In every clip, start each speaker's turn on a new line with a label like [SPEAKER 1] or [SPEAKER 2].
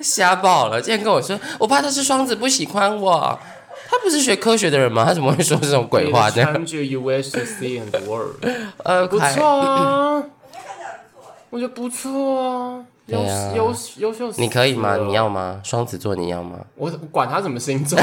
[SPEAKER 1] 瞎爆了！竟然跟我说，我怕他是双子不喜欢我。他不是学科学的人吗？他怎么会说这种鬼话呢
[SPEAKER 2] ？Change you wish to see in the world，
[SPEAKER 1] 呃，
[SPEAKER 2] 不错啊，我觉得不错啊，优优优秀。
[SPEAKER 1] 你可以吗？你要吗？双子座你要吗？
[SPEAKER 2] 我我管他什么星座，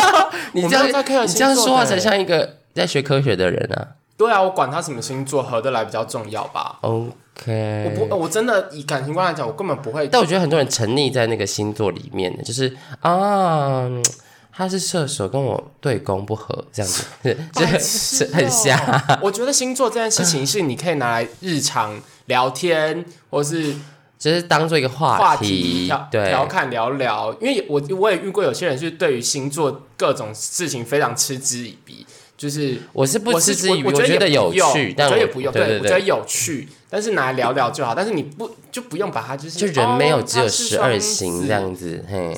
[SPEAKER 1] 你这样你这样说话才像一个在学科学的人啊。
[SPEAKER 2] 对啊，我管他什么星座，合得来比较重要吧。
[SPEAKER 1] OK，
[SPEAKER 2] 我不，我真的以感情观来讲，我根本不会。
[SPEAKER 1] 但我觉得很多人沉溺在那个星座里面的，就是啊，嗯他是射手，跟我对宫不合，这样子，就
[SPEAKER 2] 白
[SPEAKER 1] 是很瞎。
[SPEAKER 2] 哦我觉得星座这件事情是你可以拿来日常聊天，或是
[SPEAKER 1] 就是当做一个
[SPEAKER 2] 话
[SPEAKER 1] 话
[SPEAKER 2] 题
[SPEAKER 1] 题
[SPEAKER 2] 调，
[SPEAKER 1] 对，
[SPEAKER 2] 调侃聊聊。因为我我也遇过有些人是对于星座各种事情非常嗤之以鼻，就是
[SPEAKER 1] 我是不嗤之以鼻，
[SPEAKER 2] 我
[SPEAKER 1] 觉得有趣，但我
[SPEAKER 2] 我觉得也不用，
[SPEAKER 1] 对
[SPEAKER 2] 我觉得，有趣，但是拿来聊聊就好。但是你不就不用把它就是
[SPEAKER 1] 就人没有
[SPEAKER 2] 哦
[SPEAKER 1] 只有十二型这样子，嘿。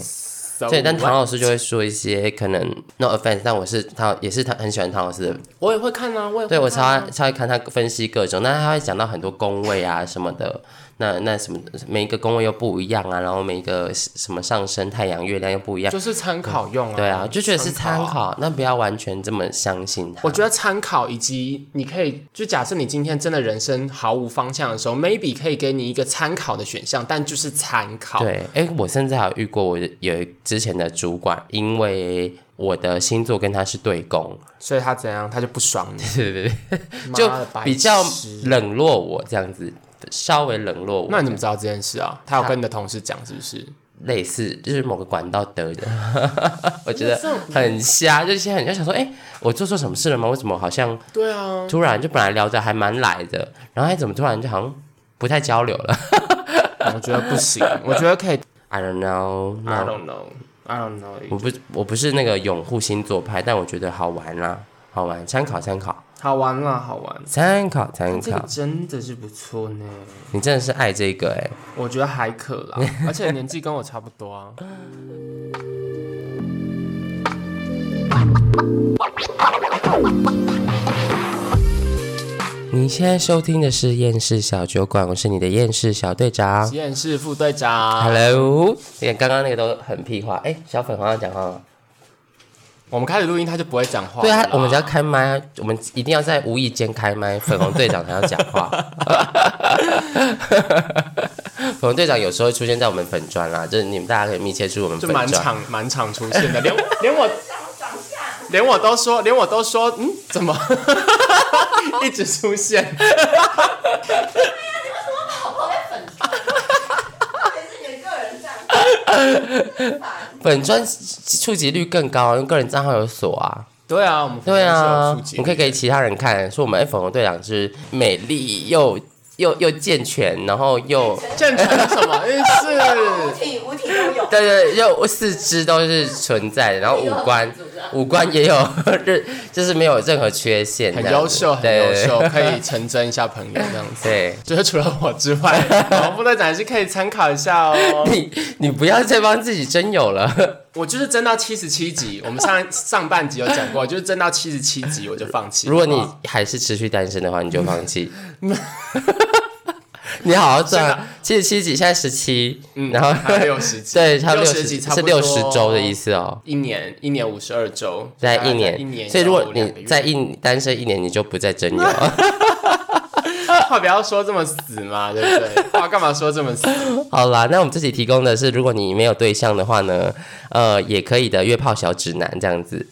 [SPEAKER 1] 对，但唐老师就会说一些可能 no offense，但我是他也是他很喜欢唐老师的，
[SPEAKER 2] 我也会看啊，我也会
[SPEAKER 1] 对我超爱超爱看他分析各种，那他会讲到很多宫位啊什么的，那那什么每一个宫位又不一样啊，然后每一个什么上升太阳月亮又不一样，
[SPEAKER 2] 就是参考用啊。
[SPEAKER 1] 对啊，就觉得是参
[SPEAKER 2] 啊。
[SPEAKER 1] 考，那不要完全这么相信他。
[SPEAKER 2] 我觉得参考以及你可以，就假设你今天真的人生毫无方向的时候，maybe 可以给你一个参考的选项，但就是参考。
[SPEAKER 1] 对，哎，我甚至还有遇过我有之前的主管，因为我的星座跟他是对宫，
[SPEAKER 2] 所以他怎样，他就不爽你，
[SPEAKER 1] 对对对，就比较冷落我这样子，稍微冷落我。
[SPEAKER 2] 那你怎么知道这件事啊？他有跟你的同事讲是不是？
[SPEAKER 1] 类似就是某个管道得的，我觉得很瞎，就是现在很像想说，哎、我做错什么事了吗？为什么好像
[SPEAKER 2] 对啊，
[SPEAKER 1] 突然就本来聊得还蛮来的，然后哎怎么突然就好像不太交流了
[SPEAKER 2] 我觉得不行，我觉得可以。
[SPEAKER 1] ？I don't
[SPEAKER 2] know，I
[SPEAKER 1] 那
[SPEAKER 2] don't know, I don't know.
[SPEAKER 1] 我不我不是那个拥护星座派，但我觉得好玩啦，好玩，参考参考
[SPEAKER 2] 好玩啦，好玩。
[SPEAKER 1] 参考参
[SPEAKER 2] 这个
[SPEAKER 1] 考，
[SPEAKER 2] 真的是不错呢，
[SPEAKER 1] 你真的是爱这个哎、
[SPEAKER 2] 我觉得还可啦，而且年纪跟我差不多啊。
[SPEAKER 1] 你现在收听的是厌世小酒馆，我是你的厌世小队长
[SPEAKER 2] 实验室副队长
[SPEAKER 1] ，，Hello。你看刚刚那个都很屁话，哎、小粉好像讲话吗？
[SPEAKER 2] 我们开始录音，他就不会讲话了
[SPEAKER 1] 对。啊，我们只要开麦，我们一定要在无意间开麦，粉红队长才要讲话。粉红队长有时候会出现在我们粉砖啦，就是你们大家可以密切注意我们
[SPEAKER 2] 就
[SPEAKER 1] 粉专。
[SPEAKER 2] 蛮常蛮常出现的，连连我连我都说，连我都说，嗯，怎么 一直出现？
[SPEAKER 1] 粉专触及率更高，因为个人账号有锁啊。
[SPEAKER 2] 对啊，我们
[SPEAKER 1] 对啊，
[SPEAKER 2] 我
[SPEAKER 1] 们可以给其他人看，说我们哎粉红队长是美丽又又又健全，然后又
[SPEAKER 2] 健全是什么意
[SPEAKER 3] 五
[SPEAKER 2] 思？
[SPEAKER 3] 体五体都有。
[SPEAKER 1] 对对，又四肢都是存在的，然后五官五官也有，就是没有任何缺陷，
[SPEAKER 2] 很优秀，很优秀，可以成真一下朋友这样子。
[SPEAKER 1] 对。
[SPEAKER 2] 就是除了我之外，王副队长还是可以参考一下哦。
[SPEAKER 1] 你你不要再帮自己真有了。
[SPEAKER 2] 我就是争到七十七集，我们上上半集有讲过，就是争到七十七集我就放弃。
[SPEAKER 1] 如果你还是持续单身的话，你就放弃。你好好算啊！七十七集，现在十七，嗯然后
[SPEAKER 2] 嗯还有六十集，
[SPEAKER 1] 对，差不多
[SPEAKER 2] 六
[SPEAKER 1] 六十
[SPEAKER 2] 不多
[SPEAKER 1] 是六十周的意思哦，
[SPEAKER 2] 一年一年五十二周，
[SPEAKER 1] 在一年，
[SPEAKER 2] 一年，
[SPEAKER 1] 所以如果你在一单身一年，你就不再真有。
[SPEAKER 2] 话不要说这么死嘛，对不对？话干嘛说这么死？
[SPEAKER 1] 好啦，那我们这集提供的是，如果你没有对象的话呢，呃，也可以的约炮小指南这样子。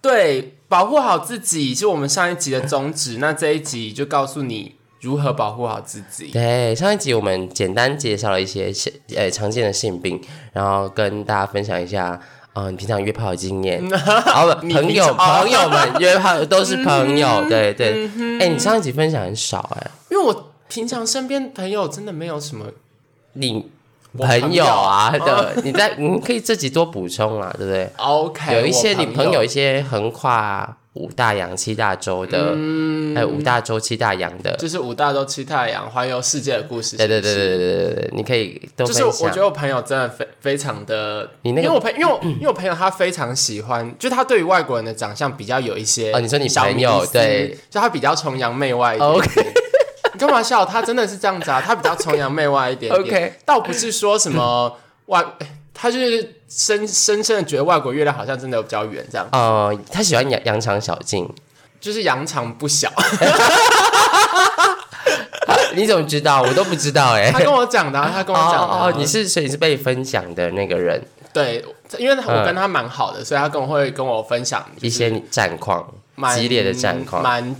[SPEAKER 2] 对，保护好自己是我们上一集的宗旨，那这一集就告诉你如何保护好自己。
[SPEAKER 1] 对，上一集我们简单介绍了一些性呃常见的性病，然后跟大家分享一下。啊、你平常约炮的经验，然后朋友朋友们约炮都是朋友，对对。哎、你上一集分享很少哎、
[SPEAKER 2] 因为我平常身边朋友真的没有什么，
[SPEAKER 1] 你朋友啊
[SPEAKER 2] 朋友
[SPEAKER 1] 的，你在你可以自己多补充啊，对不对？
[SPEAKER 2] OK，
[SPEAKER 1] 有一些你朋友一些横跨五大洋七大洲的，还有五大洲七大洋的，
[SPEAKER 2] 就是五大洲七大洋环游世界的故事。
[SPEAKER 1] 对对对对对对对，你可以都
[SPEAKER 2] 就。是我觉得我朋友真的非非常的，
[SPEAKER 1] 你那个
[SPEAKER 2] 因为我朋因为我因为我朋友他非常喜欢，就他对于外国人的长相比较有一些
[SPEAKER 1] 哦你说你
[SPEAKER 2] 小
[SPEAKER 1] 朋友对，
[SPEAKER 2] 就他比较崇洋媚外一点点。
[SPEAKER 1] OK
[SPEAKER 2] 你干嘛笑？他真的是这样子啊，他比较崇洋媚外一点点。
[SPEAKER 1] OK
[SPEAKER 2] 倒不是说什么外，他就是深深深的觉得外国月亮好像真的比较圆，这样
[SPEAKER 1] 呃，他喜欢扬扬长小径，
[SPEAKER 2] 就是扬长不小。
[SPEAKER 1] 你怎么知道？我都不知道哎、
[SPEAKER 2] 他跟我讲的啊、他跟我讲的啊、
[SPEAKER 1] 哦哦，你是所以你是被分享的那个人，
[SPEAKER 2] 对，因为我跟他蛮好的，所以他跟我会跟我分享就是
[SPEAKER 1] 一些战况，
[SPEAKER 2] 蛮
[SPEAKER 1] 激烈的战况。
[SPEAKER 2] 蛮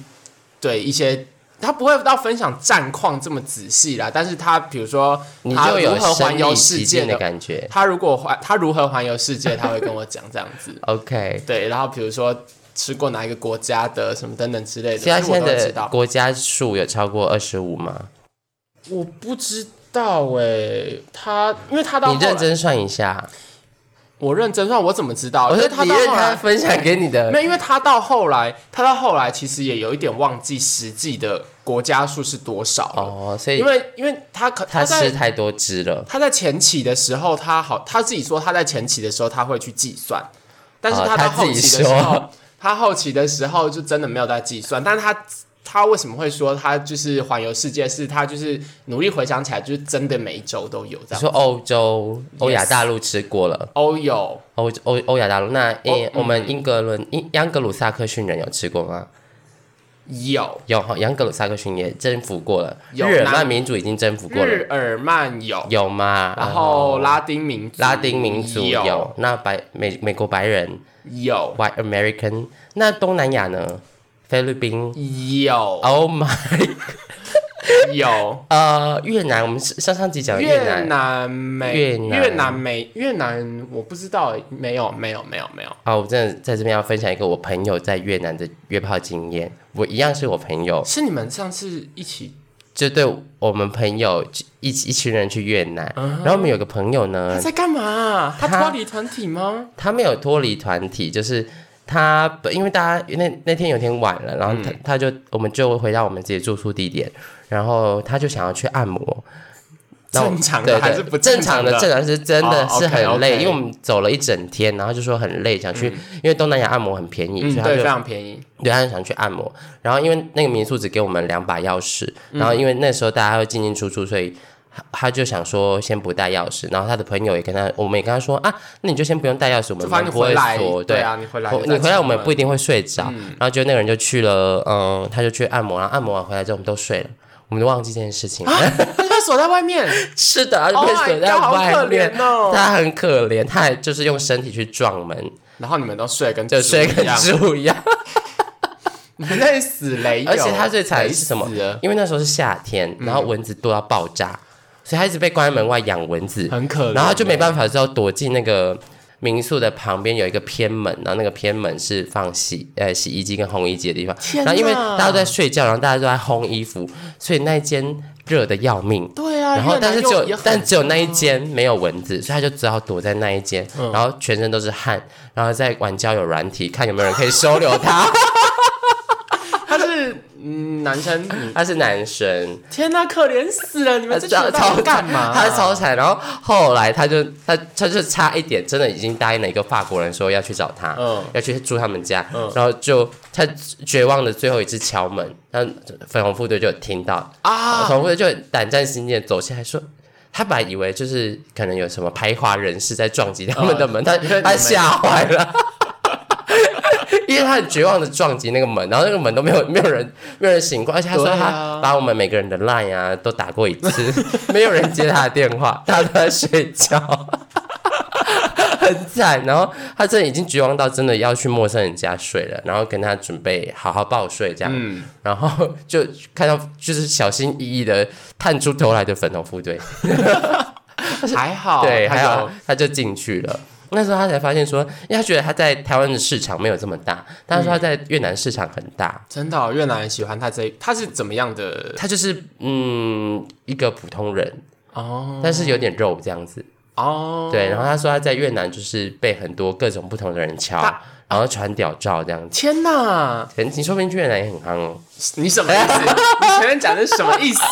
[SPEAKER 2] 对一些。他不会到分享战况这么仔细啦，但是他比如说他
[SPEAKER 1] 你就有
[SPEAKER 2] 如何环游世界
[SPEAKER 1] 的感觉。
[SPEAKER 2] 他如果环他如何环游世界，他会跟我讲这样子。
[SPEAKER 1] OK，
[SPEAKER 2] 对，然后比如说吃过哪一个国家的什么等等之类的，
[SPEAKER 1] 现在
[SPEAKER 2] 其实我
[SPEAKER 1] 现在的
[SPEAKER 2] 都知道。
[SPEAKER 1] 国家数有超过二十五吗？
[SPEAKER 2] 我不知道哎、他因为他到
[SPEAKER 1] 你认真算一下。
[SPEAKER 2] 我认真算，我怎么知道？
[SPEAKER 1] 我
[SPEAKER 2] 是他到后来
[SPEAKER 1] 分享给你的
[SPEAKER 2] 没有，因为他到后来，他到后来其实也有一点忘记实际的国家数是多少了，
[SPEAKER 1] 哦，所以
[SPEAKER 2] 因为因为他可
[SPEAKER 1] 他
[SPEAKER 2] 在
[SPEAKER 1] 吃太多汁了。
[SPEAKER 2] 他在前期的时候，他好他自己说他在前期的时候他会去计算，但是
[SPEAKER 1] 哦
[SPEAKER 2] 他到后期的时候，
[SPEAKER 1] 说
[SPEAKER 2] 他后期的时候就真的没有在计算，但是他。他为什么会说他就是环游世界？是他就是努力回想起来，就是真的每一周都有这样。
[SPEAKER 1] 你说欧洲、欧亚大陆吃过了，
[SPEAKER 2] 欧有
[SPEAKER 1] 欧欧欧亚大陆，那英、
[SPEAKER 2] 嗯
[SPEAKER 1] 我们英格伦英央格鲁萨克逊人有吃过吗？
[SPEAKER 2] 有
[SPEAKER 1] 有哈，盎格鲁萨克逊也征服过了，
[SPEAKER 2] 有
[SPEAKER 1] 日耳曼民族已经征服过了，
[SPEAKER 2] 日耳曼有，
[SPEAKER 1] 有吗？
[SPEAKER 2] 然后拉丁民族
[SPEAKER 1] 拉丁民族有，
[SPEAKER 2] 有
[SPEAKER 1] 那白美美国白人
[SPEAKER 2] 有
[SPEAKER 1] White American，那东南亚呢？菲律宾。
[SPEAKER 2] 有
[SPEAKER 1] ，Oh my，
[SPEAKER 2] 有。
[SPEAKER 1] 呃，越南，我们上上集讲的
[SPEAKER 2] 越
[SPEAKER 1] 越南，
[SPEAKER 2] 没
[SPEAKER 1] 越南。
[SPEAKER 2] 越南没越南我不知道没有没有没有没有。
[SPEAKER 1] 哦，我真的在这边要分享一个我朋友在越南的约炮经验，我一样是我朋友，
[SPEAKER 2] 是你们上次一起？
[SPEAKER 1] 就对我们朋友一起一群人去越南，
[SPEAKER 2] 嗯
[SPEAKER 1] 然后我们有个朋友呢
[SPEAKER 2] 他，在干嘛？他
[SPEAKER 1] 他
[SPEAKER 2] 脱离团体吗？
[SPEAKER 1] 他没有脱离团体，就是他因为大家那那天有点晚了，然后他、
[SPEAKER 2] 嗯
[SPEAKER 1] 他就我们就回到我们自己住宿地点，然后他就想要去按摩。
[SPEAKER 2] 正常
[SPEAKER 1] 对对
[SPEAKER 2] 的还是不
[SPEAKER 1] 正常的？
[SPEAKER 2] 的？
[SPEAKER 1] 正常是真的
[SPEAKER 2] 哦
[SPEAKER 1] 是很累，因为我们走了一整天，然后就说很累，想去，因为东南亚按摩很便宜，所以他就
[SPEAKER 2] 非常便宜。
[SPEAKER 1] 对，他就想去按摩。然后因为那个民宿只给我们两把钥匙，
[SPEAKER 2] 嗯
[SPEAKER 1] 然后因为那时候大家会进进出出，所以他他就想说先不带钥匙。然后他的朋友也跟他，我们也跟他说啊，那你就先不用带钥匙，我们
[SPEAKER 2] 就反
[SPEAKER 1] 不会锁。
[SPEAKER 2] 对啊，你回来
[SPEAKER 1] 你回来我们不一定会睡着。然后就那个人就去了，嗯，他就去按摩，然后按摩完回来之后我们都睡了，我们都忘记这件事情。
[SPEAKER 2] 他就被锁在外面，
[SPEAKER 1] 是的，他就
[SPEAKER 2] Oh
[SPEAKER 1] 锁在
[SPEAKER 2] 好可
[SPEAKER 1] 外面。
[SPEAKER 2] 怜哦。
[SPEAKER 1] 他很可怜，他还就是用身体去撞门，
[SPEAKER 2] 然后你们都睡跟
[SPEAKER 1] 就睡跟
[SPEAKER 2] 猪一样。你们在死雷，
[SPEAKER 1] 而且他最惨的是什么？因为那时候是夏天，然后蚊子多到爆炸，所以他一直被关在门外养蚊子，
[SPEAKER 2] 很可怜，
[SPEAKER 1] 然后他就没办法，之后躲进那个民宿的旁边有一个偏门，然后那个偏门是放洗呃洗衣机跟烘衣机的地方。然后因为大家都在睡觉，然后大家都在烘衣服，所以那一间热的要命。
[SPEAKER 2] 对啊，
[SPEAKER 1] 然后但是只有但只有那一间没有蚊子，所以他就只好躲在那一间，
[SPEAKER 2] 嗯
[SPEAKER 1] 然后全身都是汗，然后在玩交友软体，看有没有人可以收留他。
[SPEAKER 2] 嗯男生，
[SPEAKER 1] 他是男生，
[SPEAKER 2] 天哪，可怜死了！你们这群
[SPEAKER 1] 超
[SPEAKER 2] 干嘛？
[SPEAKER 1] 他超惨，然后后来他就他他就差一点，真的已经答应了一个法国人说要去找他，
[SPEAKER 2] 嗯
[SPEAKER 1] 要去住他们家，
[SPEAKER 2] 嗯
[SPEAKER 1] 然后就他绝望的最后一次敲门，那粉红副队就有听到，
[SPEAKER 2] 啊，
[SPEAKER 1] 粉红副队就胆战心惊的走下来说。他本来以为就是可能有什么排华人士在撞击他们的门，他他吓坏了，因为他很绝望的撞击那个门，然后那个门都没有 没有人没有人醒过，而且他说他
[SPEAKER 2] 啊。
[SPEAKER 1] 把我们每个人的 line 啊都打过一次，没有人接他的电话，大家都在睡觉，很惨。然后他真的已经绝望到真的要去陌生人家睡了，然后跟他准备好好抱睡这样，
[SPEAKER 2] 嗯，
[SPEAKER 1] 然后就看到就是小心翼翼的探出头来的粉红副队，
[SPEAKER 2] 还好，
[SPEAKER 1] 对，还
[SPEAKER 2] 有
[SPEAKER 1] 好他就进去了。那时候他才发现说，因为他觉得他在台湾的市场没有这么大，但他说他在越南市场很大。
[SPEAKER 2] 真的哦、越南人喜欢他这一，他是怎么样的？
[SPEAKER 1] 他就是嗯一个普通人，
[SPEAKER 2] 哦
[SPEAKER 1] 但是有点肉这样子。
[SPEAKER 2] 哦，
[SPEAKER 1] 对，然后他说他在越南就是被很多各种不同的人敲，然后传屌照这样子。
[SPEAKER 2] 天哪，
[SPEAKER 1] 你说不定去越南也很夯哦。
[SPEAKER 2] 你什么意思？你前面讲的是什么意思？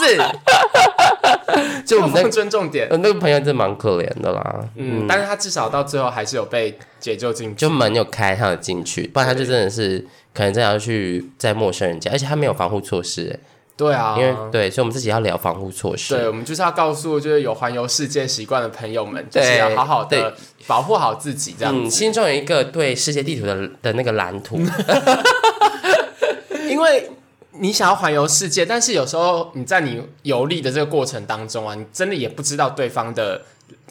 [SPEAKER 1] 就我们那
[SPEAKER 2] 个尊重点。
[SPEAKER 1] 呃那个朋友真的蛮可怜的啦。
[SPEAKER 2] 嗯，但是他至少到最后还是有被解救进去。
[SPEAKER 1] 就门有开，他有进去，不然他就真的是可能真的要去在陌生人家，而且他没有防护措施，
[SPEAKER 2] 对啊，
[SPEAKER 1] 因为对，所以我们自己要聊防护措施。
[SPEAKER 2] 对，我们就是要告诉就是有环游世界习惯的朋友们，就
[SPEAKER 1] 对
[SPEAKER 2] 是要好好的保护好自己，这样。
[SPEAKER 1] 心中有一个对世界地图的的那个蓝图，
[SPEAKER 2] 因为你想要环游世界，但是有时候你在你游历的这个过程当中啊，你真的也不知道对方的，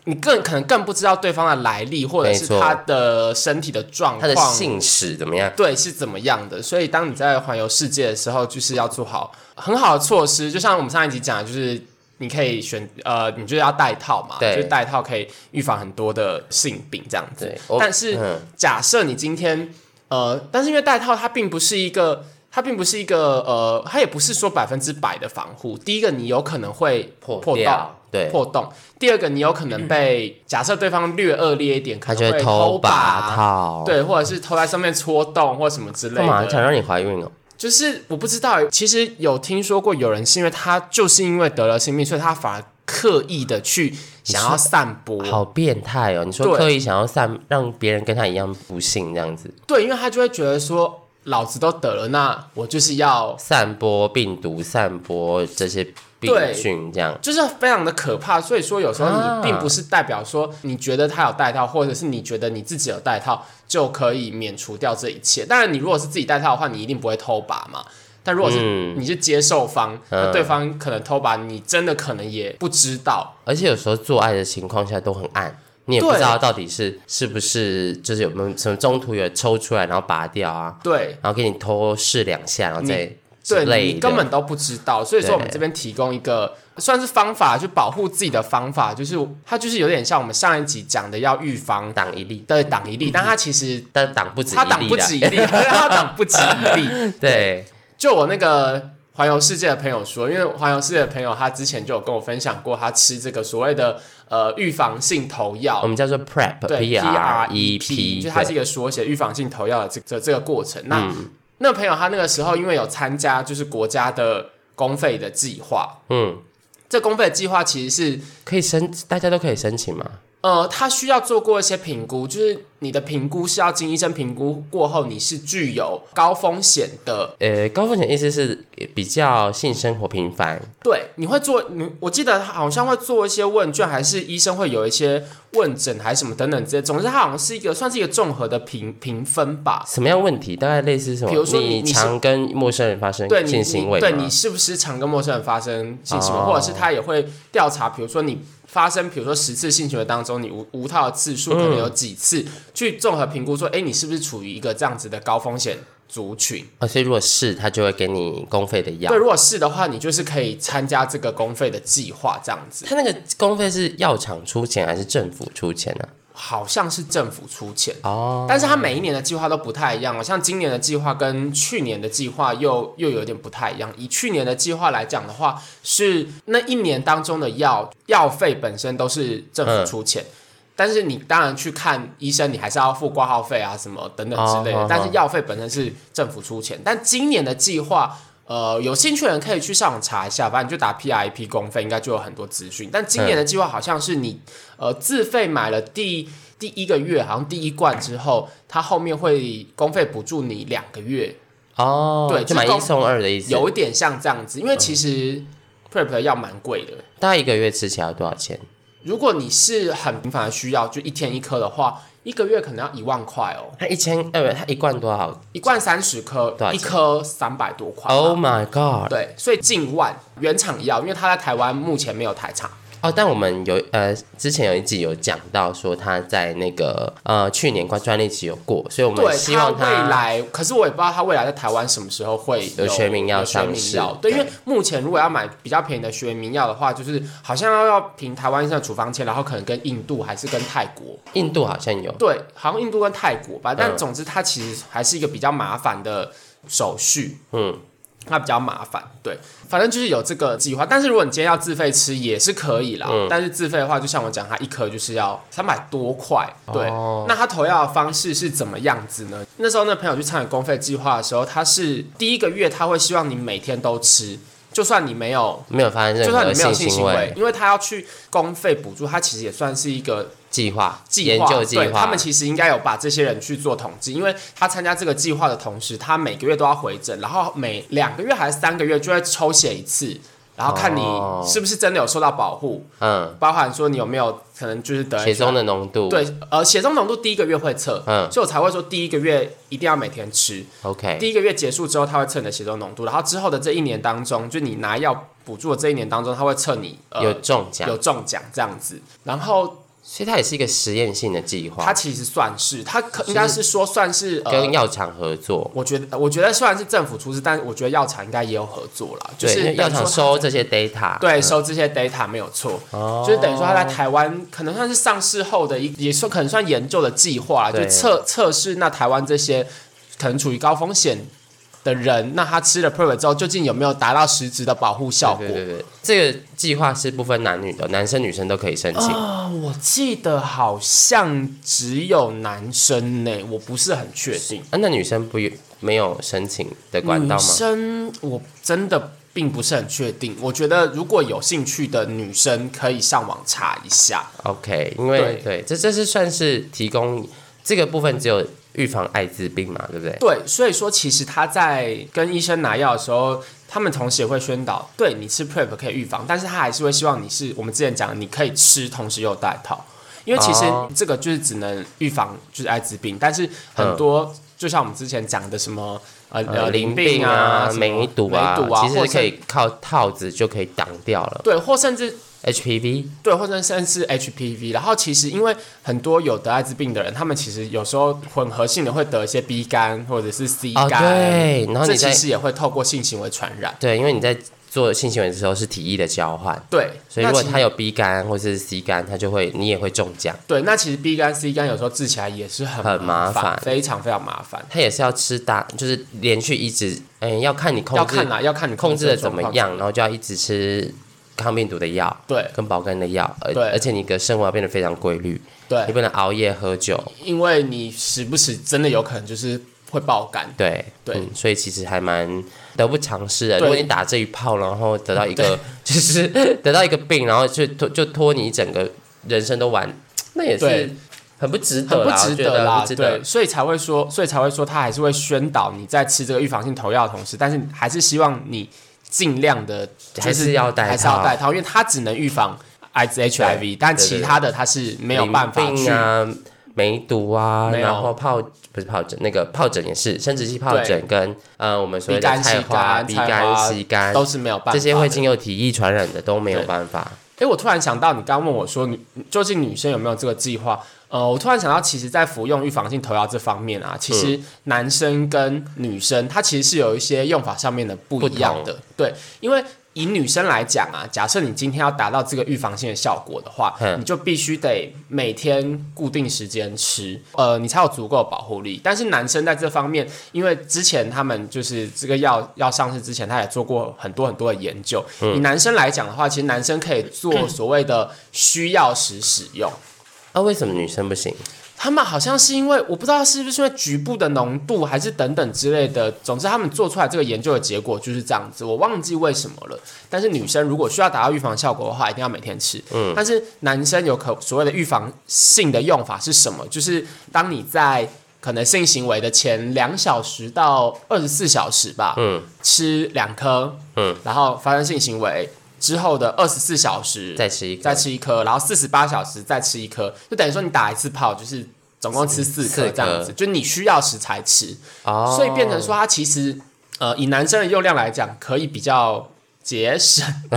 [SPEAKER 2] 你更可能更不知道对方的来历，或者是他的身体的状
[SPEAKER 1] 他的
[SPEAKER 2] 况，
[SPEAKER 1] 姓氏怎么样？
[SPEAKER 2] 对是怎么样的。所以当你在环游世界的时候，就是要做好很好的措施，就像我们上一集讲的，就是。你可以选呃，你就是要戴套嘛，
[SPEAKER 1] 对
[SPEAKER 2] 就是戴套可以预防很多的性病这样子但是、
[SPEAKER 1] 嗯
[SPEAKER 2] 假设你今天呃，但是因为戴套它并不是一个，它并不是一个呃，它也不是说百分之百的防护。第一个，你有可能会
[SPEAKER 1] 破
[SPEAKER 2] 破洞，
[SPEAKER 1] 对，
[SPEAKER 2] 破洞；第二个，你有可能被、假设对方略恶劣一点，可
[SPEAKER 1] 他就会偷
[SPEAKER 2] 拔
[SPEAKER 1] 拔，套，，
[SPEAKER 2] 对，或者是偷在上面戳洞或什么之类的
[SPEAKER 1] 干嘛
[SPEAKER 2] 的。
[SPEAKER 1] 想让你怀孕哦？
[SPEAKER 2] 就是我不知道，其实有听说过有人是因为他就是因为得了性病，所以他反而刻意的去想要散播。
[SPEAKER 1] 好变态哦！你说刻意想要散让别人跟他一样不幸这样子，
[SPEAKER 2] 对，因为他就会觉得说，老子都得了，那我就是要
[SPEAKER 1] 散播病毒、散播这些病菌这样。
[SPEAKER 2] 就是非常的可怕，所以说有时候
[SPEAKER 1] 啊
[SPEAKER 2] 你并不是代表说你觉得他有戴套，或者是你觉得你自己有戴套就可以免除掉这一切。当然，你如果是自己戴套的话，你一定不会偷拔嘛。但如果是
[SPEAKER 1] 嗯
[SPEAKER 2] 你是接受方，那
[SPEAKER 1] 嗯
[SPEAKER 2] 对方可能偷拔，你真的可能也不知道。
[SPEAKER 1] 而且有时候做爱的情况下都很暗，你也不知道到底是是不是就是有没有什么中途有抽出来然后拔掉啊，
[SPEAKER 2] 对，
[SPEAKER 1] 然后给你偷试两下，然后再之
[SPEAKER 2] 对
[SPEAKER 1] 类
[SPEAKER 2] 根本都不知道，所以说我们这边提供一个算是方法，就保护自己的方法，就是它就是有点像我们上一集讲的要预防
[SPEAKER 1] 挡一粒，
[SPEAKER 2] 对挡一粒，但它其实
[SPEAKER 1] 但挡不止
[SPEAKER 2] 它挡不止一粒，它挡不止一粒。
[SPEAKER 1] 对，
[SPEAKER 2] 就我那个环游世界的朋友说，因为环游世界的朋友他之前就有跟我分享过，他吃这个所谓的呃预防性投药
[SPEAKER 1] 我，们叫做 prep，
[SPEAKER 2] 对
[SPEAKER 1] P R
[SPEAKER 2] E
[SPEAKER 1] E P，
[SPEAKER 2] 就它是一个缩写，预防性投药的这这这个过程。那、那朋友他那个时候因为有参加就是国家的公费的计划，
[SPEAKER 1] 嗯，
[SPEAKER 2] 这公费的计划其实是
[SPEAKER 1] 可以申，大家都可以申请吗？
[SPEAKER 2] 呃，他需要做过一些评估，就是你的评估是要经医生评估过后，你是具有高风险的
[SPEAKER 1] 呃，高风险意思是比较性生活频繁，
[SPEAKER 2] 对，你会做你，我记得好像会做一些问卷，还是医生会有一些问诊，还是什么等等这些。总之，它好像是一个算是一个综合的评评分吧。
[SPEAKER 1] 什么样问题？大概类似什么？
[SPEAKER 2] 比如说你
[SPEAKER 1] 常跟陌生人发生性行为
[SPEAKER 2] 对你是不是常跟陌生人发生性行为，
[SPEAKER 1] 哦
[SPEAKER 2] 或者是他也会调查，比如说你发生，比如说十次性行为当中，你无无套的次数可能有几次，去综合评估说，哎，你是不是处于一个这样子的高风险族群？
[SPEAKER 1] 哦，所以如果是，他就会给你公费的药
[SPEAKER 2] 对，。如果是的话，你就是可以参加这个公费的计划，这样子。
[SPEAKER 1] 他那个公费是药厂出钱还是政府出钱呢、
[SPEAKER 2] 好像是政府出钱。
[SPEAKER 1] 哦，
[SPEAKER 2] 但是他每一年的计划都不太一样哦，像今年的计划跟去年的计划又又有点不太一样。以去年的计划来讲的话，是那一年当中的药药费本身都是政府出钱。但是你当然去看医生，你还是要付挂号费啊，什么等等之类的。但是药费本身是政府出钱。但今年的计划，呃，有兴趣的人可以去上网查一下，反正你就打 PIP 公费，应该就有很多资讯。但今年的计划好像是你呃自费买了第第一个月，好像第一罐之后，它后面会公费补助你两个月，
[SPEAKER 1] 哦，
[SPEAKER 2] 对就
[SPEAKER 1] 买一送二的意思。
[SPEAKER 2] 有一点像这样子。因为其实 Prep 的药蛮贵的，
[SPEAKER 1] 大概一个月吃起来要多少钱？
[SPEAKER 2] 如果你是很频繁的需要，就一天一颗的话，一个月可能要一万块哦，
[SPEAKER 1] 它一千，呃，不，它一罐多少
[SPEAKER 2] 一罐三十颗一颗三百多块。
[SPEAKER 1] ？Oh my god！
[SPEAKER 2] 对，所以近万原厂药，因为它在台湾目前没有台厂。
[SPEAKER 1] 哦，但我们有呃，之前有一集有讲到说他在那个呃去年关专利期有过，所以我们希望
[SPEAKER 2] 未来，可是我也不知道他未来在台湾什么时候会
[SPEAKER 1] 有学名药上市
[SPEAKER 2] 药。对，因为目前如果要买比较便宜的学名药的话，就是好像要要凭台湾医生的处方签，然后可能跟印度还是跟泰国，
[SPEAKER 1] 印度好像有，
[SPEAKER 2] 对，好像印度跟泰国吧。但
[SPEAKER 1] 嗯
[SPEAKER 2] 总之，它其实还是一个比较麻烦的手续。
[SPEAKER 1] 嗯，
[SPEAKER 2] 它比较麻烦，对，反正就是有这个计划。但是如果你今天要自费吃也是可以啦，
[SPEAKER 1] 嗯
[SPEAKER 2] 但是自费的话，就像我讲，它一颗就是要三百多块，对。
[SPEAKER 1] 哦
[SPEAKER 2] 那他投药的方式是怎么样子呢？那时候那朋友去参与公费计划的时候，他是第一个月他会希望你每天都吃。就算你没有，
[SPEAKER 1] 没有发生任
[SPEAKER 2] 就算
[SPEAKER 1] 何
[SPEAKER 2] 你没有性
[SPEAKER 1] 行
[SPEAKER 2] 行为，因为他要去公费补助，他其实也算是一个
[SPEAKER 1] 计划、
[SPEAKER 2] 计
[SPEAKER 1] 研
[SPEAKER 2] 划，
[SPEAKER 1] 究计划，
[SPEAKER 2] 对他们其实应该有把这些人去做统计，因为他参加这个计划的同时，他每个月都要回诊，然后每两个月还是三个月就会抽血一次，然后看你
[SPEAKER 1] 哦。
[SPEAKER 2] 是不是真的有受到保护，
[SPEAKER 1] 嗯，
[SPEAKER 2] 包含说你有没有可能就是得
[SPEAKER 1] 血中的浓度，
[SPEAKER 2] 对，呃，血中浓度第一个月会测，
[SPEAKER 1] 嗯。
[SPEAKER 2] 所以我才会说第一个月一定要每天吃。
[SPEAKER 1] ，OK，
[SPEAKER 2] 第一个月结束之后，他会测你的血中浓度，然后之后的这一年当中，就你拿药补助的这一年当中，他会测你呃
[SPEAKER 1] 有中奖，
[SPEAKER 2] 有中奖这样子。然后
[SPEAKER 1] 所以它也是一个实验性的计划，
[SPEAKER 2] 它其实算是，它可应该是说算是呃
[SPEAKER 1] 跟，药厂合作，
[SPEAKER 2] 我觉得我觉得虽然是政府出资，但我觉得药厂应该也有合作啦，就是
[SPEAKER 1] 为药厂收这些 data，
[SPEAKER 2] 对
[SPEAKER 1] 嗯。
[SPEAKER 2] 收这些 data 没有错，
[SPEAKER 1] 哦。
[SPEAKER 2] 就是等于说他在台湾可能算是上市后的一，也算可能算研究的计划，就测测试那台湾这些可能处于高风险的人，那他吃了 Prevent 之后，究竟有没有达到实质的保护效果？
[SPEAKER 1] 对对对，这个计划是不分男女的，男生女生都可以申请。
[SPEAKER 2] 啊、我记得好像只有男生呢，我不是很确定。
[SPEAKER 1] 啊，那女生不有没有申请的管道吗
[SPEAKER 2] 女
[SPEAKER 1] 吗？
[SPEAKER 2] 生我真的并不是很确定，我觉得如果有兴趣的女生可以上网查一下。
[SPEAKER 1] OK，因为对这这是算是提供这个部分只有预防艾滋病嘛，对不对？
[SPEAKER 2] 对，所以说其实他在跟医生拿药的时候，他们同时也会宣导，对你吃 Prep 可以预防，但是他还是会希望你是我们之前讲的，你可以吃，同时又戴套，因为其实
[SPEAKER 1] 哦
[SPEAKER 2] 这个就是只能预防就是艾滋病，但是很多、就像我们之前讲的什么呃
[SPEAKER 1] 淋
[SPEAKER 2] 病
[SPEAKER 1] 啊、梅毒啊，
[SPEAKER 2] 毒啊，
[SPEAKER 1] 其实可以靠套子就可以挡掉了。
[SPEAKER 2] 对，或甚至
[SPEAKER 1] HPV
[SPEAKER 2] 对，或者甚至是 HPV。然后其实因为很多有得艾滋病的人，他们其实有时候混合性的会得一些 B 肝或者是 C
[SPEAKER 1] 哦，
[SPEAKER 2] 肝，
[SPEAKER 1] 对，然后
[SPEAKER 2] 这
[SPEAKER 1] 你在
[SPEAKER 2] 其实也会透过性行为传染。
[SPEAKER 1] 对，因为你在做性行为的时候是体液的交换，
[SPEAKER 2] 对，
[SPEAKER 1] 所以如果他有 B 肝或是 C 肝，他就会你也会中奖。
[SPEAKER 2] 对，那其实 B 肝 C 肝有时候治起来也是很
[SPEAKER 1] 很麻
[SPEAKER 2] 烦，非常非常麻烦。
[SPEAKER 1] 他也是要吃大，就是连续一直，嗯，要看你控制
[SPEAKER 2] 要看啦，要看你
[SPEAKER 1] 控制的怎么样，然后就要一直吃抗病毒的药
[SPEAKER 2] 对。
[SPEAKER 1] 跟保肝的药，而
[SPEAKER 2] 对。
[SPEAKER 1] 而且你的生活要变得非常规律，对。你
[SPEAKER 2] 对，
[SPEAKER 1] 不能熬夜喝酒，
[SPEAKER 2] 因为你时不时真的有可能就是会爆肝。
[SPEAKER 1] 对
[SPEAKER 2] 对。
[SPEAKER 1] 嗯，所以其实还蛮得不偿失的。
[SPEAKER 2] 对。
[SPEAKER 1] 如果你打这一炮，然后得到一个 就是得到一个病，然后就拖就拖你整个人生都完，那也是
[SPEAKER 2] 对。
[SPEAKER 1] 很不值
[SPEAKER 2] 很不
[SPEAKER 1] 得啦，我觉得
[SPEAKER 2] 值得啦，
[SPEAKER 1] 不值得。
[SPEAKER 2] 对，。所以才会说，所以才会说，他还是会宣导你在吃这个预防性投药的同时，但是还是希望你尽量的，就
[SPEAKER 1] 还是要戴
[SPEAKER 2] 还是要
[SPEAKER 1] 套。
[SPEAKER 2] 戴套，因为它只能预防艾滋 HIV，但其他的它是没有办法去
[SPEAKER 1] 淋病啊、梅毒啊，然后疱不是疱疹，那个疱疹也是生殖器疱疹跟呃我们所谓的
[SPEAKER 2] 肝
[SPEAKER 1] 菜
[SPEAKER 2] 菜
[SPEAKER 1] 肝、
[SPEAKER 2] 花
[SPEAKER 1] C 肝
[SPEAKER 2] 都是没有办法。
[SPEAKER 1] 这些会经由体液传染的都没有办法。
[SPEAKER 2] 哎，我突然想到，你刚刚问我说，女究竟女生有没有这个计划？呃，我突然想到，其实，在服用预防性投药这方面啊，其
[SPEAKER 1] 嗯
[SPEAKER 2] 实男生跟女生，它其实是有一些用法上面的不一样的。对，因为以女生来讲啊，假设你今天要达到这个预防性的效果的话，
[SPEAKER 1] 嗯
[SPEAKER 2] 你就必须得每天固定时间吃，呃，你才有足够的保护力。但是男生在这方面，因为之前他们就是这个药要上市之前，他也做过很多很多的研究。以男生来讲的话，其实男生可以做 所谓的需要时使用。
[SPEAKER 1] 啊，为什么女生不行？
[SPEAKER 2] 他们好像是因为我不知道是不是因为局部的浓度，还是等等之类的。总之，他们做出来这个研究的结果就是这样子，我忘记为什么了。但是女生如果需要达到预防效果的话，一定要每天吃。嗯，但是男生有可所谓的预防性的用法是什么？就是当你在可能性行为的前两小时到二十四小时吧，
[SPEAKER 1] 嗯，
[SPEAKER 2] 吃两颗，
[SPEAKER 1] 嗯，
[SPEAKER 2] 然后发生性行为之后的二十四小时
[SPEAKER 1] 再吃一个
[SPEAKER 2] 再吃一颗，然后四十八小时再吃一颗，就等于说你打一次炮就是总共吃四
[SPEAKER 1] 四颗
[SPEAKER 2] 颗这样子，就你需要时才吃，
[SPEAKER 1] 哦，
[SPEAKER 2] 所以变成说它其实呃以男生的用量来讲，可以比较节省。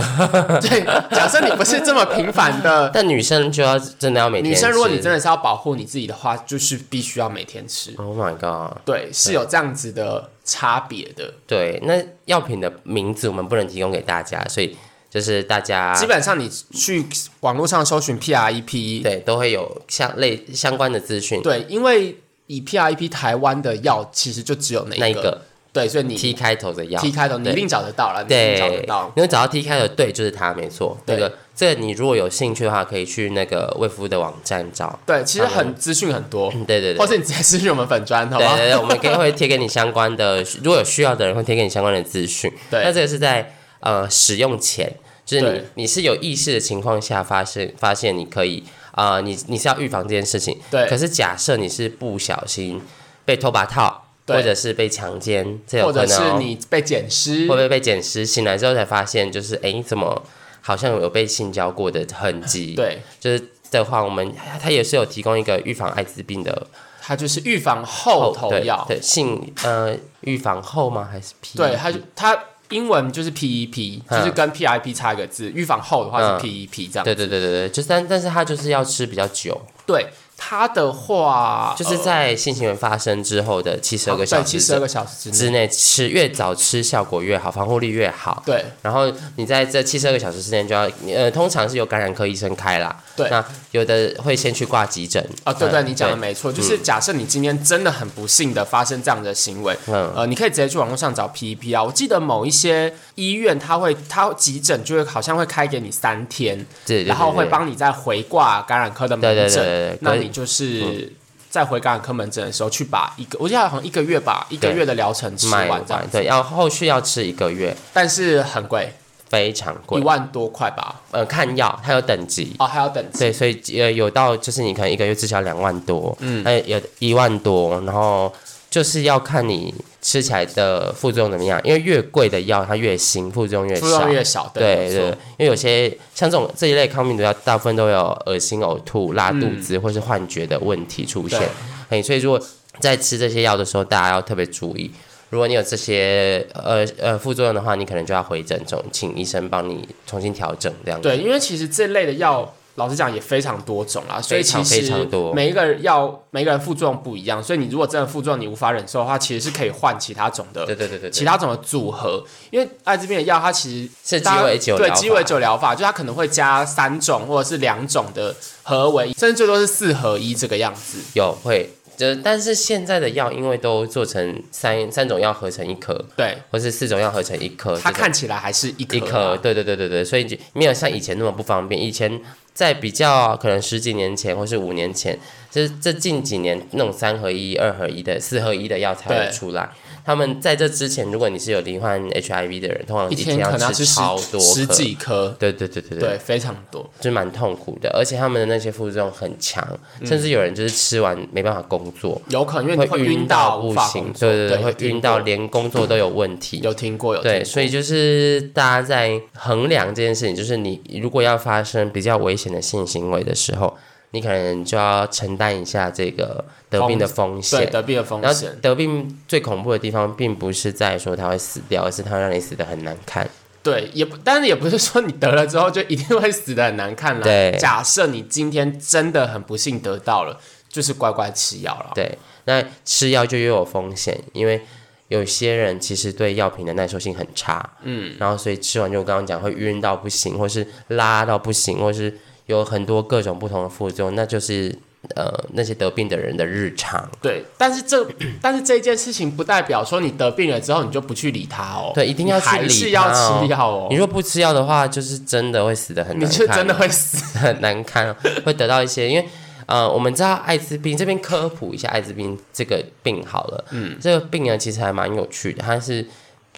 [SPEAKER 2] 对，假设你不是这么频繁的。
[SPEAKER 1] 但女生就要真的要每天
[SPEAKER 2] 女生，如果你真的是要保护你自己的话，就是必须要每天吃。
[SPEAKER 1] ，Oh my god，
[SPEAKER 2] 对，是有这样子的差别的。
[SPEAKER 1] 对，那药品的名字我们不能提供给大家，所以就是大家
[SPEAKER 2] 基本上你去网络上搜寻 PREP，
[SPEAKER 1] 对都会有相类相关的资讯。
[SPEAKER 2] 对，因为以 PREP 台湾的药其实就只有那一个，
[SPEAKER 1] 那一个
[SPEAKER 2] 对，所以你
[SPEAKER 1] T 开头的药
[SPEAKER 2] T 开头你一定找得到了，你一定找得
[SPEAKER 1] 对
[SPEAKER 2] 到，。
[SPEAKER 1] 你会找到 T 开头，对，就是它，没错。那
[SPEAKER 2] 对
[SPEAKER 1] 个，这个你如果有兴趣的话，可以去那个卫福的网站找。
[SPEAKER 2] 对，其实很资讯很多，
[SPEAKER 1] 嗯，对对对
[SPEAKER 2] 或。者你直接私讯我们粉砖，好吧？
[SPEAKER 1] 对对对，我们可以会贴给你相关的，如果有需要的人会贴给你相关的资讯。
[SPEAKER 2] 对
[SPEAKER 1] 那这个是在呃使用前，就是你你是有意识的情况下发现发现你可以啊、呃你你是要预防这件事情，
[SPEAKER 2] 对
[SPEAKER 1] 可是假设你是不小心被偷把套，
[SPEAKER 2] 对
[SPEAKER 1] 或者是被强奸，这有
[SPEAKER 2] 或者
[SPEAKER 1] 可能、哦、
[SPEAKER 2] 是你被捡尸
[SPEAKER 1] 会不，会被捡尸？醒来之后才发现，就是哎，诶怎么好像有被性交过的痕迹？
[SPEAKER 2] 对，
[SPEAKER 1] 就是的话，我们它也是有提供一个预防艾滋病的
[SPEAKER 2] 它就是预防后头
[SPEAKER 1] 对
[SPEAKER 2] 药，
[SPEAKER 1] 对性呃预防后吗？还是 P？
[SPEAKER 2] 对，它就它英文就是 PEP，就是
[SPEAKER 1] 嗯
[SPEAKER 2] 跟 PIP 差一个字，预防后的话
[SPEAKER 1] 嗯。
[SPEAKER 2] 是 PEP 这样。
[SPEAKER 1] 对对对对对，就是但但是它就是要吃比较久，
[SPEAKER 2] 对，它的话
[SPEAKER 1] 就是在性行为发生之后的七十二个小时
[SPEAKER 2] 七十二个小时之
[SPEAKER 1] 之
[SPEAKER 2] 内，
[SPEAKER 1] 内吃，越早吃效果越好，防护力越好。
[SPEAKER 2] 对。
[SPEAKER 1] 然后你在这七十二个小时之内就要，呃，通常是由感染科医生开啦。
[SPEAKER 2] 对。
[SPEAKER 1] 那有的会先去挂急诊。
[SPEAKER 2] 啊，对对，
[SPEAKER 1] 嗯
[SPEAKER 2] 你讲的没错，就是假设你今天真的很不幸的发生这样的行为，
[SPEAKER 1] 嗯。
[SPEAKER 2] 呃，你可以直接去网络上找 PEP 啊。我记得某一些医院，他会他急诊就会好像会开给你三天，
[SPEAKER 1] 对
[SPEAKER 2] 然后会帮你再回挂感染科的门
[SPEAKER 1] 对对对
[SPEAKER 2] 诊，
[SPEAKER 1] 对对。
[SPEAKER 2] 那你就是。在回感染科门诊的时候，去把一个，我记得好像一个月吧，一个月的疗程吃
[SPEAKER 1] 卖
[SPEAKER 2] 完这样子，
[SPEAKER 1] 对，要后续要吃一个月，
[SPEAKER 2] 但是很贵，
[SPEAKER 1] 非常贵
[SPEAKER 2] 一
[SPEAKER 1] 贵。
[SPEAKER 2] 万多块吧。
[SPEAKER 1] 呃，看药它有等级，
[SPEAKER 2] 哦，还有等级。
[SPEAKER 1] 对，所以呃有到就是你可能一个月至少两万多，嗯，呃有一万多，然后就是要看你吃起来的副作用怎么样，因为越贵的药它越新，副作用越
[SPEAKER 2] 副作用。越小，
[SPEAKER 1] 对对，因为有些像这种这一类抗病毒药，大部分都有恶心、呕吐、拉肚子、或是幻觉的问题出现
[SPEAKER 2] 对。
[SPEAKER 1] 哎，所以如果在吃这些药的时候，大家要特别注意。如果你有这些呃呃副作用的话，你可能就要回诊中，请医生帮你重新调整这样子。
[SPEAKER 2] 对，因为其实这类的药，老实讲也非常多种啦，所以其实每一个药每个人副作用不一样，所以你如果真的副作用你无法忍受的话，其实是可以换其他种的
[SPEAKER 1] 对对对对对，
[SPEAKER 2] 其他种的组合，因为艾滋病的药它其实
[SPEAKER 1] 是鸡尾酒
[SPEAKER 2] 对鸡尾酒疗法，就它可能会加三种或者是两种的合为一，甚至最多是四合一这个样子。
[SPEAKER 1] 有会。就但是现在的药，因为都做成三三种药合成一颗，
[SPEAKER 2] 对，
[SPEAKER 1] 或是四种药合成一颗，
[SPEAKER 2] 它看起来还是一颗啊
[SPEAKER 1] 一颗，对对对对对，所以就没有像以前那么不方便。以前在比较可能十几年前或是五年前，就是这近几年那种三合一、二合一的、四合一的药才会出来。他们在这之前，如果你是有罹患 HIV 的人，通常
[SPEAKER 2] 一
[SPEAKER 1] 天
[SPEAKER 2] 天可能要吃
[SPEAKER 1] 超多
[SPEAKER 2] 十
[SPEAKER 1] 颗。
[SPEAKER 2] 几颗，
[SPEAKER 1] 对对对对
[SPEAKER 2] 对，非常多。
[SPEAKER 1] 就是蛮痛苦的，而且他们的那些副作用很强，
[SPEAKER 2] 嗯。
[SPEAKER 1] 甚至有人就是吃完没办法工作，
[SPEAKER 2] 有可能因为你会
[SPEAKER 1] 晕
[SPEAKER 2] 到
[SPEAKER 1] 不行，对对对，
[SPEAKER 2] 有
[SPEAKER 1] 会晕到连工作都有问题。
[SPEAKER 2] 有听过有听
[SPEAKER 1] 对，
[SPEAKER 2] 过。
[SPEAKER 1] 所以就是大家在衡量这件事情，就是你如果要发生比较危险的性行为的时候，你可能就要承担一下这个得病的风
[SPEAKER 2] 对
[SPEAKER 1] 险。
[SPEAKER 2] 得病的风
[SPEAKER 1] 然后
[SPEAKER 2] 险，
[SPEAKER 1] 得病最恐怖的地方，并不是在说它会死掉，而是它让你死的很难看。
[SPEAKER 2] 对，也不，但是也不是说你得了之后就一定会死的很难看了。
[SPEAKER 1] 对
[SPEAKER 2] 假设你今天真的很不幸得到了，就是乖乖吃药了。
[SPEAKER 1] 对，那吃药就又有风险，因为有些人其实对药品的耐受性很差，嗯，然后所以吃完就我刚刚讲会晕到不行，或是拉到不行，或是有很多各种不同的副作用，那就是呃那些得病的人的日常。
[SPEAKER 2] 对，但是这 但是这件事情不代表说你得病了之后你就不去理它哦。
[SPEAKER 1] 对一定要去理
[SPEAKER 2] 是要吃药哦
[SPEAKER 1] 你。若不吃药的话，就是真的会死的很
[SPEAKER 2] 你
[SPEAKER 1] 难看，
[SPEAKER 2] 就真的会死。
[SPEAKER 1] 很难看哦，会得到一些，因为呃，我们知道艾滋病这边科普一下艾滋病这个病好了，嗯，这个病呢其实还蛮有趣的，它是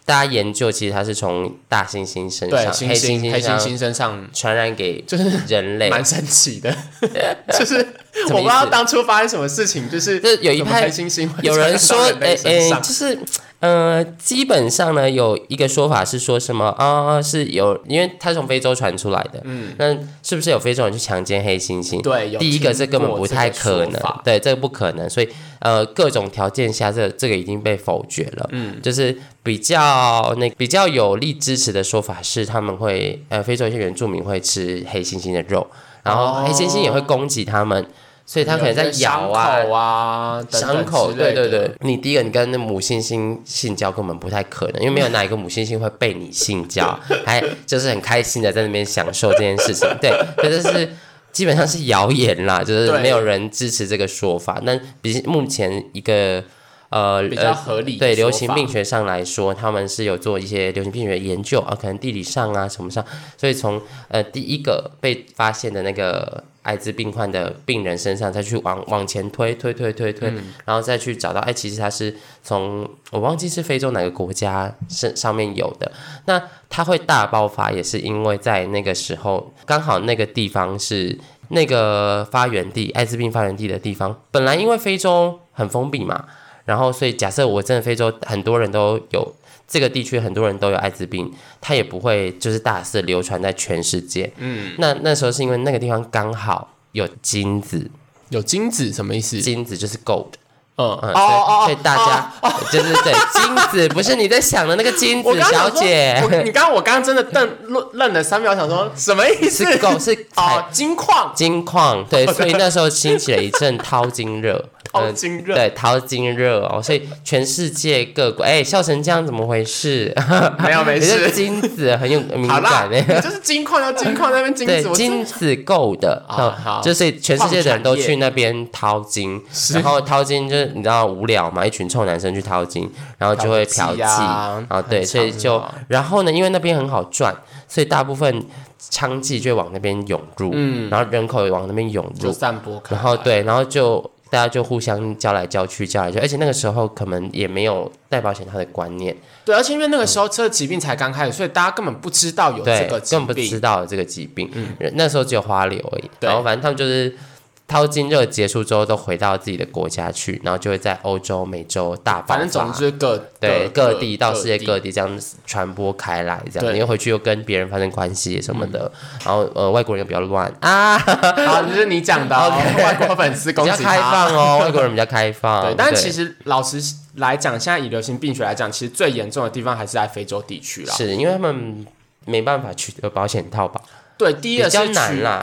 [SPEAKER 1] 大家研究，其实它是从大猩猩身
[SPEAKER 2] 对，
[SPEAKER 1] 上，
[SPEAKER 2] 猩
[SPEAKER 1] 黑猩
[SPEAKER 2] 猩黑猩猩身上
[SPEAKER 1] 传染给
[SPEAKER 2] 就是
[SPEAKER 1] 人类，
[SPEAKER 2] 蛮神奇的，就是 我不知道当初发生什么事情，就是
[SPEAKER 1] 这有一派
[SPEAKER 2] 黑猩猩
[SPEAKER 1] 有人说，诶，就是呃，基本上呢，有一个说法是说什么啊、是有，因为他从非洲传出来的，嗯，那是不是有非洲人去强奸黑猩猩？
[SPEAKER 2] 对，有
[SPEAKER 1] 第一个
[SPEAKER 2] 听
[SPEAKER 1] 这根本不太可能，对，这个不可能，所以呃，各种条件下，这这个已经被否决了。嗯，就是比较那比较有力支持的说法是，他们会呃，非洲一些原住民会吃黑猩猩的肉，然后黑猩猩也会攻击他们，所以他可能在咬啊
[SPEAKER 2] 伤口啊，
[SPEAKER 1] 伤口，对对对，你第一个，你跟那母猩猩性交根本不太可能，因为没有哪一个母猩猩会被你性交，还就是很开心的在那边享受这件事情，对，可是是基本上是谣言啦，就是没有人支持这个说法。那比目前一个呃
[SPEAKER 2] 比较
[SPEAKER 1] 呃
[SPEAKER 2] 合理的
[SPEAKER 1] 对流行病学上来说，他们是有做一些流行病学研究啊，可能地理上啊什么上，所以从呃第一个被发现的那个艾滋病患的病人身上，再去往往前推推推推推，然后再去找到，哎，其实他是从我忘记是非洲哪个国家身上面有的。那它会大爆发，也是因为在那个时候刚好那个地方是那个发源地，艾滋病发源地的地方。本来因为非洲很封闭嘛，然后所以假设我真的非洲很多人都有。这个地区很多人都有艾滋病，它也不会就是大肆流传在全世界。嗯，那那时候是因为那个地方刚好有金子，
[SPEAKER 2] 有金子什么意思？
[SPEAKER 1] 金子就是 gold。
[SPEAKER 2] 嗯
[SPEAKER 1] 嗯，所以所以大家就 是对金子，不是你在想的那个金子小姐。
[SPEAKER 2] 你刚刚我刚刚真的瞪愣愣了三秒，想说什么意思？
[SPEAKER 1] 是 gold 是
[SPEAKER 2] 哦金矿
[SPEAKER 1] 金矿对，所以那时候兴起了一阵淘金热。
[SPEAKER 2] 淘金热
[SPEAKER 1] 对淘金热哦，所以全世界各国哎笑成这样怎么回事？
[SPEAKER 2] 没有没事，
[SPEAKER 1] 金子很有敏感
[SPEAKER 2] 哎，就是金矿要金矿那边金子，
[SPEAKER 1] 金子够的啊，就是全世界的人都去那边淘金，然后淘金就是你知道无聊嘛，一群臭男生去淘金，然后就会嫖妓啊，对，所以就然后呢，因为那边很好赚，所以大部分娼妓就往那边涌入，嗯，然后人口也往那边涌入，
[SPEAKER 2] 散播，
[SPEAKER 1] 然后对，然后就。大家就互相交来交去，交来交，而且那个时候可能也没有带保险套的观念。
[SPEAKER 2] 对，而且因为那个时候这疾病才刚开始，所以大家根本不知道有这个疾
[SPEAKER 1] 病，根本不知道有这个疾病。嗯，那时候只有花柳而已。然后反正他们就是。淘金热结束之后，都回到自己的国家去，然后就会在欧洲、美洲大爆
[SPEAKER 2] 发。反正总之各
[SPEAKER 1] 对各地到世界各地这样传播开来，这样你又回去又跟别人发生关系什么的，然后呃外国人又比较乱 啊。
[SPEAKER 2] 好，这是你讲的，外国粉丝比
[SPEAKER 1] 较开放哦，外国人比较开放。
[SPEAKER 2] 对，但其实老实来讲，现在以流行病学来讲，其实最严重的地方还是在非洲地区了，
[SPEAKER 1] 是因为他们没办法取得保险套吧。
[SPEAKER 2] 对，第一个是取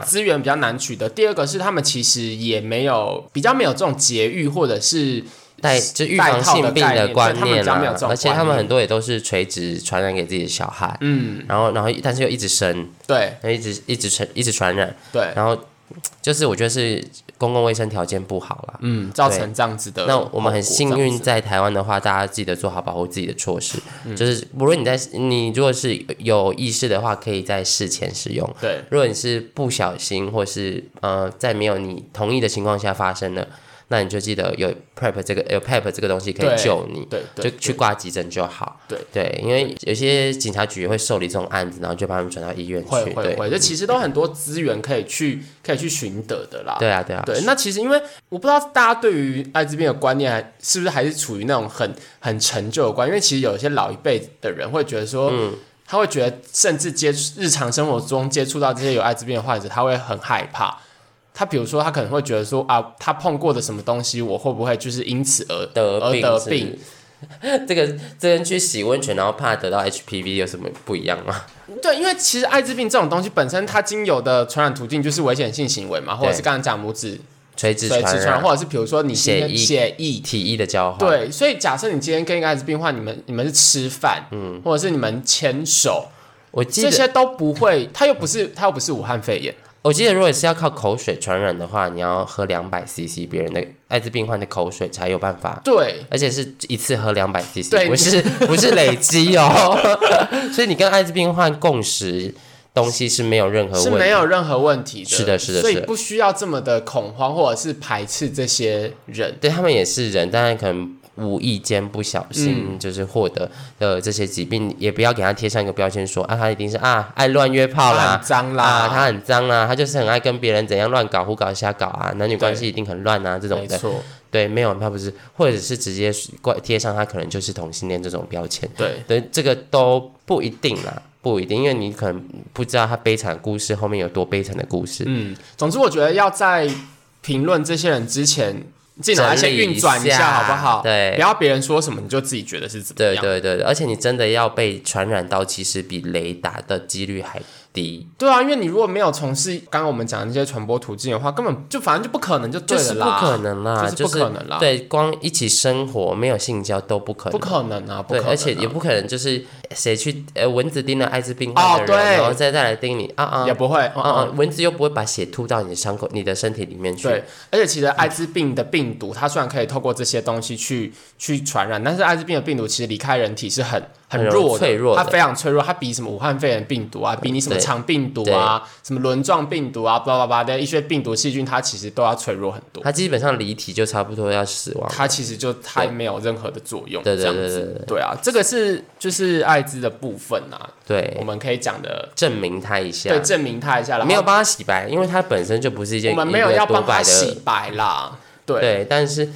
[SPEAKER 2] 资源比较难取得，第二个是他们其实也没有比较没有这种节育或者是
[SPEAKER 1] 带就预防性病
[SPEAKER 2] 的
[SPEAKER 1] 观念
[SPEAKER 2] 啦，
[SPEAKER 1] 而且他们很多也都是垂直传染给自己的小孩，嗯，然后然后但是又一直生，
[SPEAKER 2] 对，
[SPEAKER 1] 一直一直传一直传染，
[SPEAKER 2] 对，
[SPEAKER 1] 然后就是我觉得是。公共卫生条件不好啦，
[SPEAKER 2] 嗯，造成这样子的。
[SPEAKER 1] 那我们很幸运，在台湾的话，大家记得做好保护自己的措施，就是无论你在你如果是有意识的话，可以在事前使用。
[SPEAKER 2] 对，
[SPEAKER 1] 如果你是不小心或是呃在没有你同意的情况下发生的。那你就记得有 prep 这个有 prep 这个东西可以救你，
[SPEAKER 2] 对，
[SPEAKER 1] 就去挂急诊就好。
[SPEAKER 2] 对
[SPEAKER 1] 对，因为有些警察局也会受理这种案子，然后就把他们转到医院去。
[SPEAKER 2] 会会会，这其实都很多资源可以去可以去寻得的啦。
[SPEAKER 1] 对啊对啊。
[SPEAKER 2] 对，那其实因为我不知道大家对于艾滋病的观念是不是还是处于那种很很陈旧的观，因为其实有一些老一辈的人会觉得说，嗯，他会觉得甚至接触日常生活中接触到这些有艾滋病的患者，他会很害怕。他比如说，他可能会觉得说啊，他碰过的什么东西，我会不会就是因此而
[SPEAKER 1] 得
[SPEAKER 2] 而得病？
[SPEAKER 1] 这个这跟去洗温泉然后怕得到 HPV 有什么不一样吗？
[SPEAKER 2] 对，因为其实艾滋病这种东西本身它经由的传染途径就是危险性行为嘛，或者是刚刚讲拇指
[SPEAKER 1] 垂直传
[SPEAKER 2] 染，或者是比如说你
[SPEAKER 1] 血液
[SPEAKER 2] 血液
[SPEAKER 1] 体液的交换。
[SPEAKER 2] 对，所以假设你今天跟一个艾滋病患，你们你们是吃饭，嗯，或者是你们牵手，
[SPEAKER 1] 我
[SPEAKER 2] 这些都不会，他又不是他又不是武汉肺炎。
[SPEAKER 1] 我记得，如果是要靠口水传染的话，你要喝两百 CC 别人的艾滋病患的口水才有办法。
[SPEAKER 2] 对，
[SPEAKER 1] 而且是一次喝两百 CC，不是不是累积哦。所以你跟艾滋病患共食东西是没有任何
[SPEAKER 2] 是没有任何问题的。
[SPEAKER 1] 是的，是的，
[SPEAKER 2] 所以不需要这么的恐慌或者是排斥这些人。
[SPEAKER 1] 对他们也是人，但是可能。无意间不小心就是获得的这些疾病，也不要给他贴上一个标签，说啊，他一定是啊爱乱约炮啦，
[SPEAKER 2] 脏啦，
[SPEAKER 1] 啊他很脏啦，他就是很爱跟别人怎样乱搞、胡搞、瞎搞啊，男女关系一定很乱啊，这种的。对，没有他不是，或者是直接怪贴上他可能就是同性恋这种标签。
[SPEAKER 2] 对，
[SPEAKER 1] 对，这个都不一定啦，不一定，因为你可能不知道他悲惨故事后面有多悲惨的故事。
[SPEAKER 2] 嗯，总之我觉得要在评论这些人之前。自己拿先运转一下，好不好？
[SPEAKER 1] 对，
[SPEAKER 2] 不要别人说什么你就自己觉得是怎么
[SPEAKER 1] 样。对对对，而且你真的要被传染到，其实比雷达的几率还。低
[SPEAKER 2] 对啊，因为你如果没有从事刚刚我们讲的那些传播途径的话，根本就反正就不可能就对了
[SPEAKER 1] 啦，不可能啦，
[SPEAKER 2] 就是不可能啦。
[SPEAKER 1] 对，光一起生活没有性交都不可能，
[SPEAKER 2] 不可能啊，
[SPEAKER 1] 对，而且也不可能就是谁去呃蚊子叮了艾滋病患的人，然后再再来叮你啊啊，
[SPEAKER 2] 也不会啊
[SPEAKER 1] 啊，蚊子又不会把血吐到你的伤口、你的身体里面去。
[SPEAKER 2] 对，而且其实艾滋病的病毒，它虽然可以透过这些东西去去传染，但是艾滋病的病毒其实离开人体是很。
[SPEAKER 1] 很
[SPEAKER 2] 弱的
[SPEAKER 1] 脆弱的
[SPEAKER 2] 它非常脆弱，它比什么武汉肺炎病毒啊，比你什么肠病毒啊、什么轮状病毒啊、巴拉巴拉的一些病毒细菌，它其实都要脆弱很多。
[SPEAKER 1] 它基本上离体就差不多要死亡。
[SPEAKER 2] 它其实就它没有任何的作用，
[SPEAKER 1] 对对
[SPEAKER 2] 这样子
[SPEAKER 1] 对对对
[SPEAKER 2] 对啊，这个是就是艾滋的部分啊，
[SPEAKER 1] 对我，
[SPEAKER 2] 们可以讲的，
[SPEAKER 1] 证明它一下
[SPEAKER 2] 对，，证明它一下，然后
[SPEAKER 1] 没有帮它洗白，因为它本身就不是一件
[SPEAKER 2] 我们没有要帮
[SPEAKER 1] 多白的
[SPEAKER 2] 洗白啦，对
[SPEAKER 1] 对，但是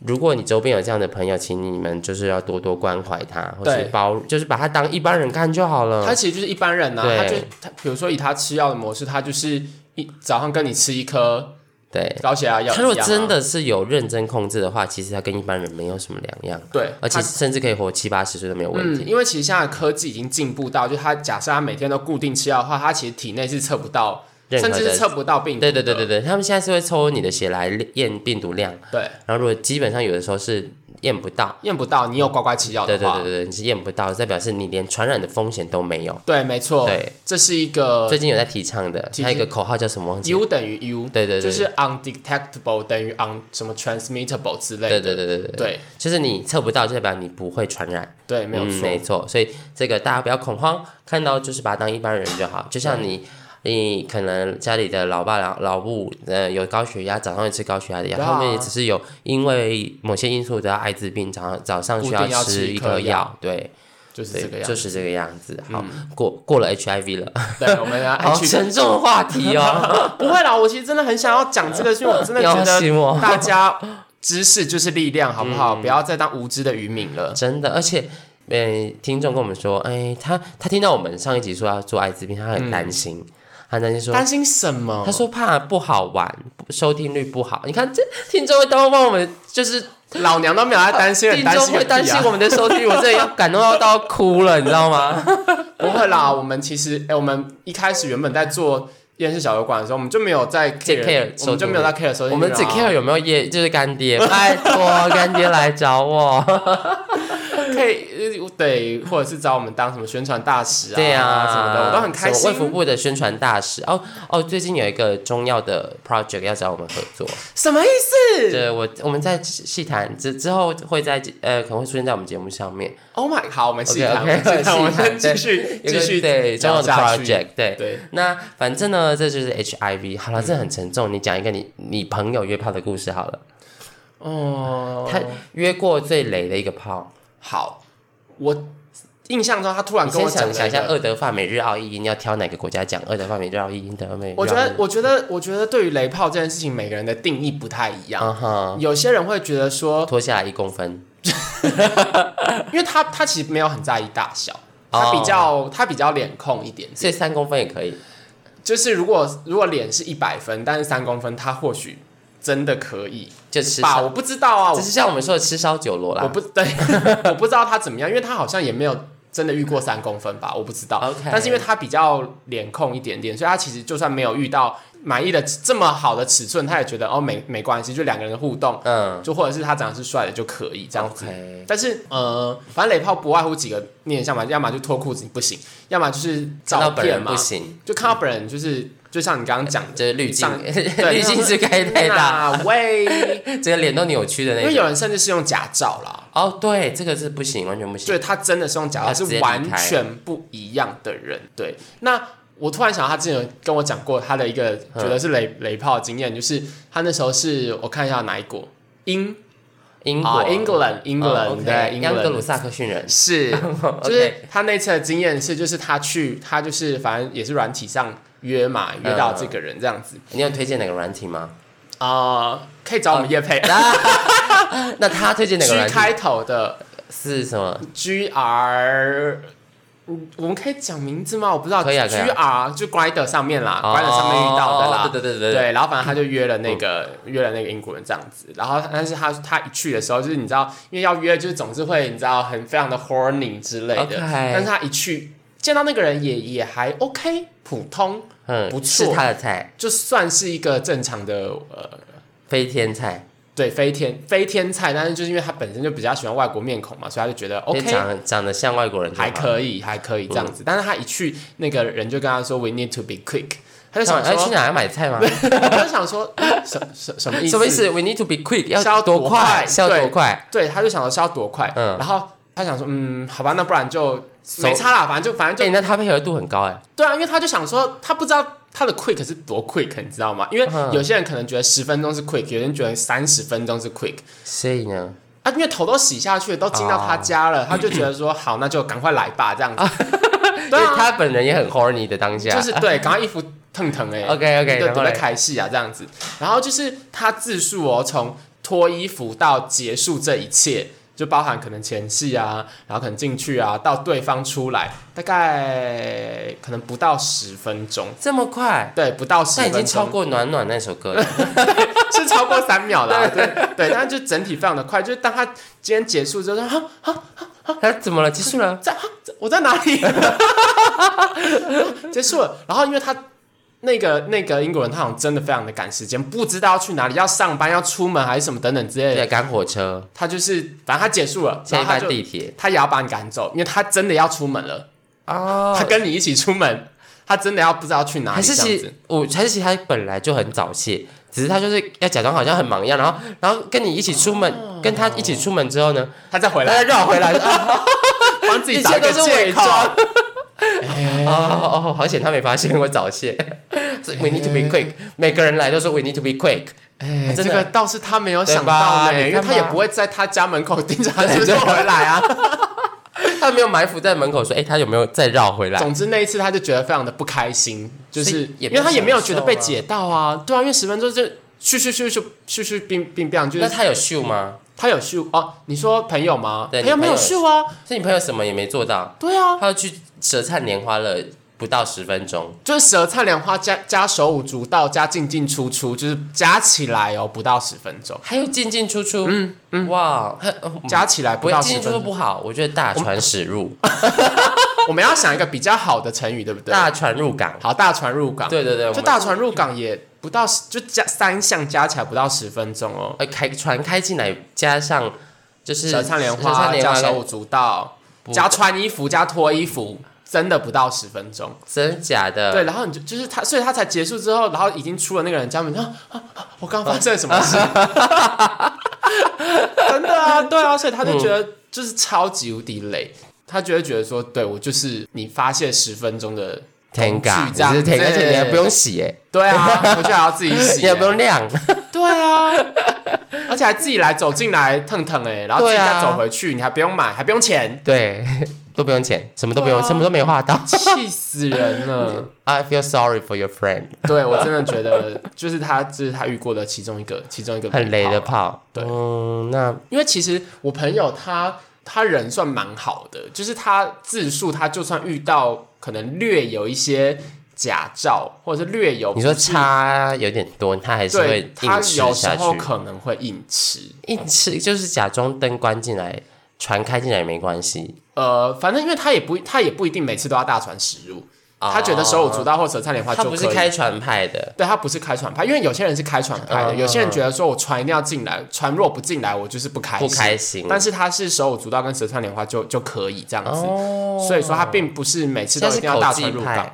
[SPEAKER 1] 如果你周边有这样的朋友，请你们就是要多多关怀他，或是包，就是把他当一般人看就好了。
[SPEAKER 2] 他其实就是一般人呐、
[SPEAKER 1] 对。
[SPEAKER 2] 他就他比如说以他吃药的模式，他就是一早上跟你吃一颗
[SPEAKER 1] 对，
[SPEAKER 2] 高血压药
[SPEAKER 1] 他如果真的是有认真控制的话，其实他跟一般人没有什么两样，
[SPEAKER 2] 对，
[SPEAKER 1] 而且甚至可以活七八十岁都没有问
[SPEAKER 2] 嗯，
[SPEAKER 1] 题。
[SPEAKER 2] 因为其实现在科技已经进步到，就他假设他每天都固定吃药的话，他其实体内是测不到，甚至是测不到病毒
[SPEAKER 1] 对
[SPEAKER 2] 的。
[SPEAKER 1] 对对对对，他们现在是会抽你的血来验病毒量，
[SPEAKER 2] 对
[SPEAKER 1] 然后如果基本上有的时候是验不到，
[SPEAKER 2] 验不到，你有乖乖吃药的话，
[SPEAKER 1] 对对对对对，你是验不到，代表是你连传染的风险都没有。
[SPEAKER 2] 对没错，
[SPEAKER 1] 对，
[SPEAKER 2] 这是一个
[SPEAKER 1] 最近有在提倡的，它有一个口号叫什么
[SPEAKER 2] ？U 等于 U，
[SPEAKER 1] 对对对，
[SPEAKER 2] 就是 undetectable 等于 un 什么 transmittable 之类
[SPEAKER 1] 对
[SPEAKER 2] 的。
[SPEAKER 1] 对对对对对，
[SPEAKER 2] 对
[SPEAKER 1] 就是你测不到，就代表你不会传染。
[SPEAKER 2] 对，没有
[SPEAKER 1] 嗯
[SPEAKER 2] 错。
[SPEAKER 1] 没错，所以这个大家不要恐慌，看到就是把它当一般人就好。就像你，你可能家里的老爸老老母，呃，有高血压，早上会吃高血压的药，他们也只是有因为某些因素得艾滋病，早上早上需
[SPEAKER 2] 要
[SPEAKER 1] 吃
[SPEAKER 2] 吃一颗药
[SPEAKER 1] 对对
[SPEAKER 2] 就是这个，样子。
[SPEAKER 1] 就是这个样子。好，过过了 HIV 了，
[SPEAKER 2] 对，我们要
[SPEAKER 1] 好
[SPEAKER 2] 去
[SPEAKER 1] 沉重的话题哦，
[SPEAKER 2] 不会啦，我其实真的很想要讲这个，因为我真的觉
[SPEAKER 1] 要
[SPEAKER 2] 得。大家知识就是力量，好不好？
[SPEAKER 1] 嗯
[SPEAKER 2] 不要再当无知的渔民了。
[SPEAKER 1] 真的，而且，呃，听众跟我们说，哎，他他听到我们上一集说要做艾滋病，他很担心，他担心说，
[SPEAKER 2] 担心什么？
[SPEAKER 1] 他说怕不好玩，收听率不好。你看这听众会都帮我们，就是
[SPEAKER 2] 老娘都没有在担心，很
[SPEAKER 1] 听众
[SPEAKER 2] 担心啊
[SPEAKER 1] 会担心我们的收听率，我真的要感动到到哭了，你知道吗？
[SPEAKER 2] 不会啦，我们其实，哎、我们一开始原本在做夜市小酒馆的时候，我们就没有在 care，,
[SPEAKER 1] care
[SPEAKER 2] 我们就没有在 care 收听
[SPEAKER 1] 我们只 care 有没有夜，就是干爹，拜托 干爹来找我。
[SPEAKER 2] 可以，呃对，或者是找我们当什么宣传大使啊，
[SPEAKER 1] 对啊，
[SPEAKER 2] 什么的，我都很开心
[SPEAKER 1] 卫。福部的宣传大使哦哦，最近有一个中药的 project 要找我们合作，
[SPEAKER 2] 什么意思
[SPEAKER 1] 对我我们在细谈之之后会在呃可能会出现在我们节目上面
[SPEAKER 2] ，？Oh my，好，我们细谈我们继续继续
[SPEAKER 1] 对中药的 project 对。
[SPEAKER 2] 对，
[SPEAKER 1] 那反正呢，这就是 HIV。好了，这很沉重。你讲一个你你朋友约炮的故事好了。
[SPEAKER 2] 哦，
[SPEAKER 1] 他约过最雷的一个炮，
[SPEAKER 2] 好，我印象中他突然跟我
[SPEAKER 1] 讲一下，
[SPEAKER 2] 讲了一个
[SPEAKER 1] 二德法美日澳意，你要挑哪个国家讲？二德法美日澳意，德美。
[SPEAKER 2] 我觉得，我觉得，我觉得对于雷炮这件事情，每个人的定义不太一样。
[SPEAKER 1] 嗯哼，
[SPEAKER 2] 有些人会觉得说，
[SPEAKER 1] 脱下来一公分，
[SPEAKER 2] 因为他他其实没有很在意大小，
[SPEAKER 1] 哦
[SPEAKER 2] 他比较他比较脸控一点，
[SPEAKER 1] 所以三公分也可以。
[SPEAKER 2] 就是如果如果脸是一百分，但是三公分，他或许真的可以？
[SPEAKER 1] 就吃吧，
[SPEAKER 2] 我不知道啊，
[SPEAKER 1] 只是像我们说的吃烧酒罗啦。
[SPEAKER 2] 我不 对，我不知道他怎么样，因为他好像也没有真的遇过三公分吧，我不知道。
[SPEAKER 1] OK
[SPEAKER 2] 但是因为他比较脸控一点点，所以他其实就算没有遇到满意的这么好的尺寸，他也觉得哦没没关系，就两个人的互动，
[SPEAKER 1] 嗯
[SPEAKER 2] 就或者是他长得是帅的就可以这样子。但是呃，反正雷炮不外乎几个面向嘛，要么就脱裤子你不行，要么就是
[SPEAKER 1] 看
[SPEAKER 2] 照
[SPEAKER 1] 到本
[SPEAKER 2] 片嘛
[SPEAKER 1] 人不，行，
[SPEAKER 2] 就看到本人就是就像你刚刚讲的，
[SPEAKER 1] 就是滤镜，
[SPEAKER 2] 对
[SPEAKER 1] 滤镜是开太大，
[SPEAKER 2] 那喂，
[SPEAKER 1] 整个脸都扭曲的那种。
[SPEAKER 2] 因为有人甚至是用假照啦。
[SPEAKER 1] 哦，对，这个是不行，完全不行。
[SPEAKER 2] 对他真的是用假
[SPEAKER 1] 他
[SPEAKER 2] 照，是完全不一样的人。对，那我突然想到，他之前有跟我讲过他的一个
[SPEAKER 1] 嗯
[SPEAKER 2] 觉得是雷雷炮的经验，就是他那时候是我看一下哪一国，英
[SPEAKER 1] 英国
[SPEAKER 2] 啊，England England
[SPEAKER 1] 哦，OK，
[SPEAKER 2] 对
[SPEAKER 1] 英格鲁萨克逊人。
[SPEAKER 2] 是，就是他那次的经验是，就是他去他就是反正也是软体上约嘛，约到这个人这样子
[SPEAKER 1] 你有推荐哪个软体吗？
[SPEAKER 2] 啊，可以找我们叶配
[SPEAKER 1] 那他推荐哪个
[SPEAKER 2] G
[SPEAKER 1] 软体？
[SPEAKER 2] 开头的
[SPEAKER 1] 是什么
[SPEAKER 2] ？G R，嗯我们可以讲名字吗？我不知道。
[SPEAKER 1] 可以啊可以
[SPEAKER 2] G R 就 Grinder 上面啦、g r i n d e r 上面遇到的啦。
[SPEAKER 1] 哦对对对对
[SPEAKER 2] 对，然后反正他就约了那个、约了那个英国人这样子，然后但是他他一去的时候，就是你知道，因为要约就是总是会你知道很非常的 horny 之类的
[SPEAKER 1] OK
[SPEAKER 2] 但是他一去见到那个人也也还 OK 普通，
[SPEAKER 1] 嗯，
[SPEAKER 2] 不错
[SPEAKER 1] 是他的菜，
[SPEAKER 2] 就算是一个正常的呃
[SPEAKER 1] 飞天菜。
[SPEAKER 2] 对飞天飞天菜，但是就是因为他本身就比较喜欢外国面孔嘛，所以他就觉得 OK
[SPEAKER 1] 长长得像外国人
[SPEAKER 2] 还可以，还可以这样子。但是他一去，那个人就跟他说：“We need to be quick。”他就想说，
[SPEAKER 1] 哎去哪要买菜吗？
[SPEAKER 2] 他就想说，什什什么意思？
[SPEAKER 1] 什么意？思？We need to be quick，
[SPEAKER 2] 是要
[SPEAKER 1] 多
[SPEAKER 2] 多快
[SPEAKER 1] 是要多快？
[SPEAKER 2] 对，他就想说是要多快。
[SPEAKER 1] 嗯
[SPEAKER 2] 然后他想说，嗯，好吧，那不然就没差啦，反正就反正就
[SPEAKER 1] 哎、那他配合度很高哎、
[SPEAKER 2] 对啊，因为他就想说，他不知道他的 quick 是多 quick，你知道吗？因为
[SPEAKER 1] 嗯
[SPEAKER 2] 有些人可能觉得十分钟是 quick，有些人觉得三十分钟是 quick
[SPEAKER 1] 所以呢，
[SPEAKER 2] 啊，因为头都洗下去了，都进到他家了，他就觉得说，好，那就赶快来吧，这样子。对啊，
[SPEAKER 1] 他本人也很 horny 的当下，
[SPEAKER 2] 就是对，赶快衣服腾腾哎
[SPEAKER 1] OK，OK，
[SPEAKER 2] 对，都在开戏啊，这样子。然后就是他自述哦，从脱衣服到结束这一切。就包含可能前戏啊，然后可能进去啊，到对方出来，大概可能不到十分钟，
[SPEAKER 1] 这么快，
[SPEAKER 2] 对，不到十
[SPEAKER 1] 那
[SPEAKER 2] 分钟，
[SPEAKER 1] 已经超过暖暖那首歌了。
[SPEAKER 2] 是超过三秒啦，对对，但是就整体非常的快，就是当他今天结束之后，说哈，
[SPEAKER 1] 他怎么了？结束了？
[SPEAKER 2] 在哈我在哪里？结束了，然后因为他那个那个英国人，他好像真的非常的赶时间，不知道要去哪里，要上班，要出门还是什么等等之类
[SPEAKER 1] 对，
[SPEAKER 2] 的，
[SPEAKER 1] 赶火车，
[SPEAKER 2] 他就是反正他结束了，
[SPEAKER 1] 下一班地铁。
[SPEAKER 2] 他也要把你赶走，因为他真的要出门了，
[SPEAKER 1] 哦。
[SPEAKER 2] 他跟你一起出门，他真的要不知道去哪里，
[SPEAKER 1] 还是其实。我还是其实他本来就很早泄，只是他就是要假装好像很忙一样，然后然后跟你一起出门，跟他一起出门之后呢，
[SPEAKER 2] 他再回
[SPEAKER 1] 他再
[SPEAKER 2] 来，
[SPEAKER 1] 绕回来，啊
[SPEAKER 2] 帮自己
[SPEAKER 1] 一
[SPEAKER 2] 找一个借口。
[SPEAKER 1] 装。哦哦哦，好险他没发现我早泄。所以 We need to be quick，每个人来都说 We need to be quick。
[SPEAKER 2] 哎，这个倒是他没有想到因为他也不会在他家门口盯着他是不是回来啊。
[SPEAKER 1] 他没有埋伏在门口说，哎、他有没有再绕回来？
[SPEAKER 2] 总之那一次他就觉得非常的不开心，就是因为他也没有觉得被解到啊，对啊，因为十分钟就咻咻咻咻咻咻冰冰冰，就是
[SPEAKER 1] 那他有秀吗？
[SPEAKER 2] 他有秀哦，你说朋友吗？
[SPEAKER 1] 对
[SPEAKER 2] 朋友没有秀啊，
[SPEAKER 1] 所以你朋友什么也没做到，
[SPEAKER 2] 对啊，
[SPEAKER 1] 他要去舌灿莲花了不到十分钟，
[SPEAKER 2] 就是舌灿莲花加加手舞足蹈加进进出出，就是加起来哦不到十分钟，
[SPEAKER 1] 还有进进出出，嗯嗯，哇，很
[SPEAKER 2] 加起来
[SPEAKER 1] 不
[SPEAKER 2] 不到
[SPEAKER 1] 会进进出出
[SPEAKER 2] 十分钟。
[SPEAKER 1] 不好，我觉得大船驶入，
[SPEAKER 2] 我们要想一个比较好的成语，对不对？
[SPEAKER 1] 大船入港，
[SPEAKER 2] 好，大船入港。
[SPEAKER 1] 对对对，
[SPEAKER 2] 就大船入港也不到十，就加三项加起来不到十分钟哦。
[SPEAKER 1] 呃开船开进来，加上就是
[SPEAKER 2] 舌灿莲
[SPEAKER 1] 舌
[SPEAKER 2] 花加手舞足蹈，加穿衣服加脱衣服，真的不到十分钟。
[SPEAKER 1] 真假的，
[SPEAKER 2] 对，然后你就就是他，所以他才结束之后，然后已经出了那个人家门，啊啊啊！我刚刚发生了什么事？真的啊，对啊，所以他就觉得就是超级无敌累，他就会觉得说，对我就是你发泄十分钟的
[SPEAKER 1] 天嘎，
[SPEAKER 2] 工具这样
[SPEAKER 1] 只是天嘎，而且你还不用洗哎，
[SPEAKER 2] 对啊，回去还要自己洗，
[SPEAKER 1] 你也不用晾，
[SPEAKER 2] 对啊，而且还自己来走进来腾腾哎，然后自己再走回去，你还不用买，还不用钱，
[SPEAKER 1] 对，都不用钱，什么都不用，
[SPEAKER 2] 啊
[SPEAKER 1] 什么都没花到。
[SPEAKER 2] 气死人了。
[SPEAKER 1] I feel sorry for your friend，
[SPEAKER 2] 对我真的觉得，就是他，这是他遇过的其中一个，其中一个
[SPEAKER 1] 很雷的。
[SPEAKER 2] 炮。对
[SPEAKER 1] 嗯，那
[SPEAKER 2] 因为其实我朋友他他人算蛮好的，就是他自述他就算遇到可能略有一些假照，或者是略有
[SPEAKER 1] 你说差有点多，他还是会硬吃
[SPEAKER 2] 有时
[SPEAKER 1] 下去。
[SPEAKER 2] 候可能会硬吃。
[SPEAKER 1] 硬吃就是假装灯关进来，船开进来也没关系。
[SPEAKER 2] 呃，反正因为他也不他也不一定每次都要大船驶入，他觉得手舞足蹈或者灿莲花
[SPEAKER 1] 就他不
[SPEAKER 2] 就可以。
[SPEAKER 1] 是开船派的，
[SPEAKER 2] 对他不是开船派，因为有些人是开船派的，
[SPEAKER 1] 嗯
[SPEAKER 2] 有些人觉得说我船一定要进来，船若不进来我就是不开心。
[SPEAKER 1] 不开心。
[SPEAKER 2] 但是他是手舞足蹈跟舌灿莲花就就可以这样子，
[SPEAKER 1] 哦，
[SPEAKER 2] 所以说他并不是每次都一定要大船入港。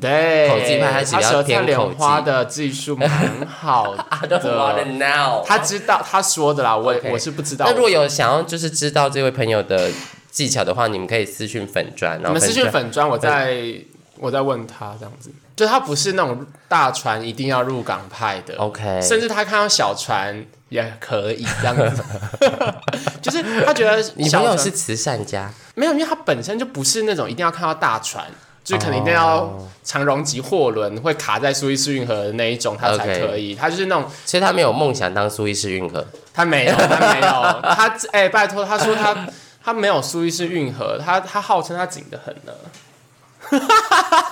[SPEAKER 2] 对，
[SPEAKER 1] 口技派他
[SPEAKER 2] 舌
[SPEAKER 1] 偏
[SPEAKER 2] 灿莲花的技术蛮好
[SPEAKER 1] I don't
[SPEAKER 2] 的
[SPEAKER 1] ，wanna know。
[SPEAKER 2] 他知道他说的啦，我我是不知道
[SPEAKER 1] 那。如果有想要就是知道这位朋友的技巧的话，你们可以私讯粉砖，然后
[SPEAKER 2] 你们私讯粉砖，我再我在问他这样子，就他不是那种大船一定要入港派的
[SPEAKER 1] ，OK，
[SPEAKER 2] 甚至他看到小船也可以这样子，就是他觉得
[SPEAKER 1] 你
[SPEAKER 2] 小船
[SPEAKER 1] 朋友是慈善家，
[SPEAKER 2] 没有，因为他本身就不是那种一定要看到大船，就是可能一定要
[SPEAKER 1] 哦。
[SPEAKER 2] 长荣级货轮会卡在苏伊士运河的那一种，他才可以。他就是那种
[SPEAKER 1] 所以他没有梦想当苏伊士运河。
[SPEAKER 2] 他没有，他没有，他哎、拜托，他说他他没有苏伊士运河，他他号称他紧得很呢。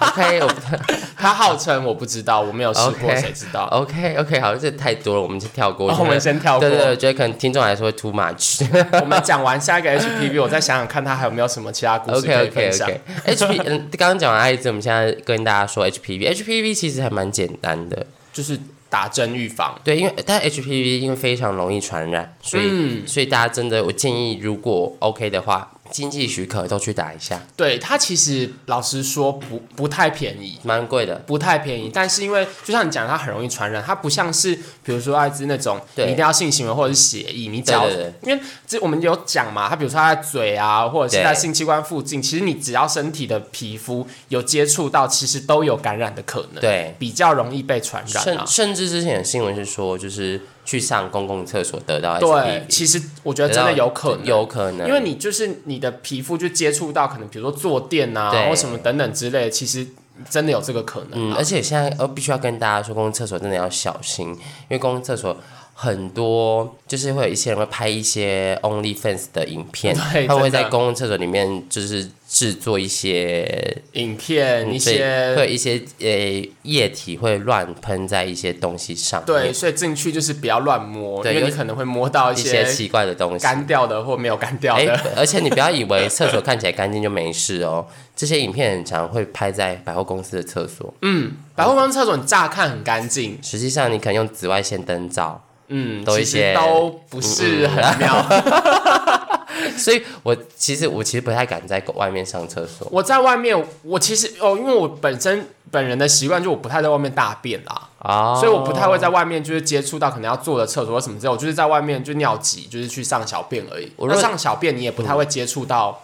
[SPEAKER 1] OK，我
[SPEAKER 2] 他号称我不知道，我没有试过谁知道
[SPEAKER 1] ？OK OK，好，这太多了，我们先跳过
[SPEAKER 2] 我们先跳过
[SPEAKER 1] 对对对，我觉得可能听众来说会 too much。
[SPEAKER 2] 我们讲完下一个 HPV，我再想想看他还有没有什么其他故事
[SPEAKER 1] OK
[SPEAKER 2] 可以
[SPEAKER 1] OK
[SPEAKER 2] 分享。
[SPEAKER 1] OK。HP 嗯，刚刚讲完艾滋，我们现在跟大家说 HPV。HPV 其实还蛮简单的，
[SPEAKER 2] 就是打针预防。
[SPEAKER 1] 对，因为但 HPV 因为非常容易传染，所以、
[SPEAKER 2] 嗯
[SPEAKER 1] 所以大家真的，我建议如果 OK 的话，经济许可都去打一下，
[SPEAKER 2] 对它其实老实说不不太便宜。
[SPEAKER 1] 蛮贵的。
[SPEAKER 2] 不太便宜，但是因为就像你讲，它很容易传染，它不像是比如说艾滋那种，你一定要性行为或者是血液，你只要因为这我们有讲嘛，它比如说它在嘴啊，或者是在性器官附近，其实你只要身体的皮肤有接触到，其实都有感染的可能，
[SPEAKER 1] 对，
[SPEAKER 2] 比较容易被传染
[SPEAKER 1] 甚
[SPEAKER 2] 啊。
[SPEAKER 1] 甚至之前的新闻是说，就是去上公共厕所得到
[SPEAKER 2] 对其实我觉得真的有可能，
[SPEAKER 1] 有可能，
[SPEAKER 2] 因为你就是你的皮肤就接触到可能比如说坐垫啊
[SPEAKER 1] 对。
[SPEAKER 2] 或什么等等之类的，其实真的有这个可能、
[SPEAKER 1] 嗯，
[SPEAKER 2] 啊。
[SPEAKER 1] 而且现在呃必须要跟大家说，公共厕所真的要小心，因为公共厕所很多就是会有一些人会拍一些 OnlyFans 的影片，
[SPEAKER 2] 对
[SPEAKER 1] 他们会在公共厕所里面就是制作一些
[SPEAKER 2] 影片一些
[SPEAKER 1] 会有一些呃液体会乱喷在一些东西上面，
[SPEAKER 2] 对，所以进去就是不要乱摸，因为你可能会摸到
[SPEAKER 1] 一
[SPEAKER 2] 一些
[SPEAKER 1] 奇怪的东西。
[SPEAKER 2] 干掉的或没有干掉
[SPEAKER 1] 哎、
[SPEAKER 2] 的。
[SPEAKER 1] 而且你不要以为厕所看起来干净就没事哦，这些影片很常会拍在百货公司的厕所，嗯
[SPEAKER 2] 百货公司厕所你乍看很干净，
[SPEAKER 1] 实际上你可能用紫外线灯照，
[SPEAKER 2] 嗯，
[SPEAKER 1] 都一些嗯
[SPEAKER 2] 都不是很妙。
[SPEAKER 1] 所以我其实我其实不太敢在外面上厕所。
[SPEAKER 2] 我在外面，我其实哦，因为我本身本人的习惯就我不太在外面大便啦，
[SPEAKER 1] 哦，
[SPEAKER 2] 所以我不太会在外面就是接触到可能要坐的厕所或什么之类，我就是在外面就尿急，就是去上小便而已。
[SPEAKER 1] 我
[SPEAKER 2] 上小便你也不太会接触到
[SPEAKER 1] 哦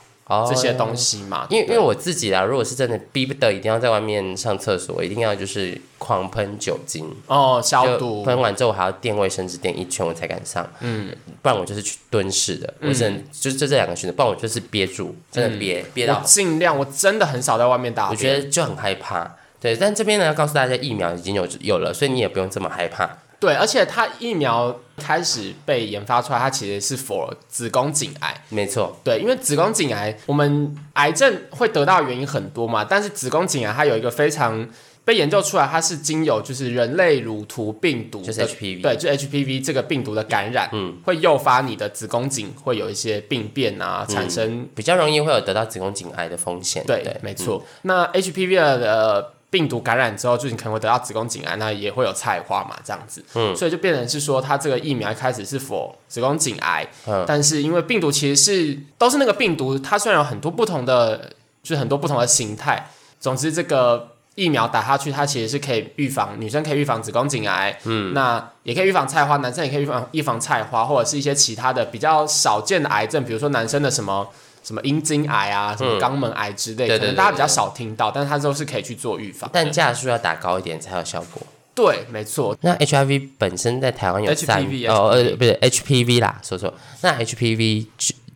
[SPEAKER 2] 这些东西嘛，
[SPEAKER 1] 因为因为我自己啦，如果是真的逼不得一定要在外面上厕所，我一定要就是狂喷酒精，
[SPEAKER 2] 哦消毒。
[SPEAKER 1] 喷完之后我还要垫卫生纸垫一圈我才敢上，嗯，不然我就是去蹲式的，我只能就就这两个选择，不然我就是憋住，真的憋、憋到，
[SPEAKER 2] 尽量，我真的很少在外面大
[SPEAKER 1] 我
[SPEAKER 2] 便。
[SPEAKER 1] 觉得就很害怕。对，但这边呢要告诉大家，疫苗已经有有了，所以你也不用这么害怕。
[SPEAKER 2] 对，而且它疫苗开始被研发出来，它其实是 for 子宫颈癌。
[SPEAKER 1] 没错，
[SPEAKER 2] 对，因为子宫颈癌，我们癌症会得到原因很多嘛，但是子宫颈癌它有一个非常被研究出来，它是经由就是人类乳头病毒
[SPEAKER 1] 就是
[SPEAKER 2] 的
[SPEAKER 1] HPV
[SPEAKER 2] 对，就 HPV 这个病毒的感染，嗯，会诱发你的子宫颈会有一些病变啊，产生
[SPEAKER 1] 比较容易会有得到子宫颈癌的风险。
[SPEAKER 2] 对，没错。那 HPV 的呃病毒感染之后，就你可能会得到子宫颈癌，那也会有菜花嘛，这样子。嗯，所以就变成是说，它这个疫苗一开始是否子宫颈癌，
[SPEAKER 1] 嗯
[SPEAKER 2] 但是因为病毒其实是都是那个病毒，它虽然有很多不同的，就是很多不同的形态，总之这个。疫苗打下去，它其实是可以预防女生可以预防子宫颈癌，嗯，那也可以预防菜花，男生也可以预防预防菜花，或者是一些其他的比较少见的癌症，比如说男生的什么什么阴茎癌啊，什么肛门癌之类，可能大家比较少听到，但是它都是可以去做预防。
[SPEAKER 1] 但价数要打高一点才有效果。
[SPEAKER 2] 对，没错，
[SPEAKER 1] 那 HIV 本身在台湾有三
[SPEAKER 2] HPV
[SPEAKER 1] 哦呃不是 HPV 啦，说错。那 HPV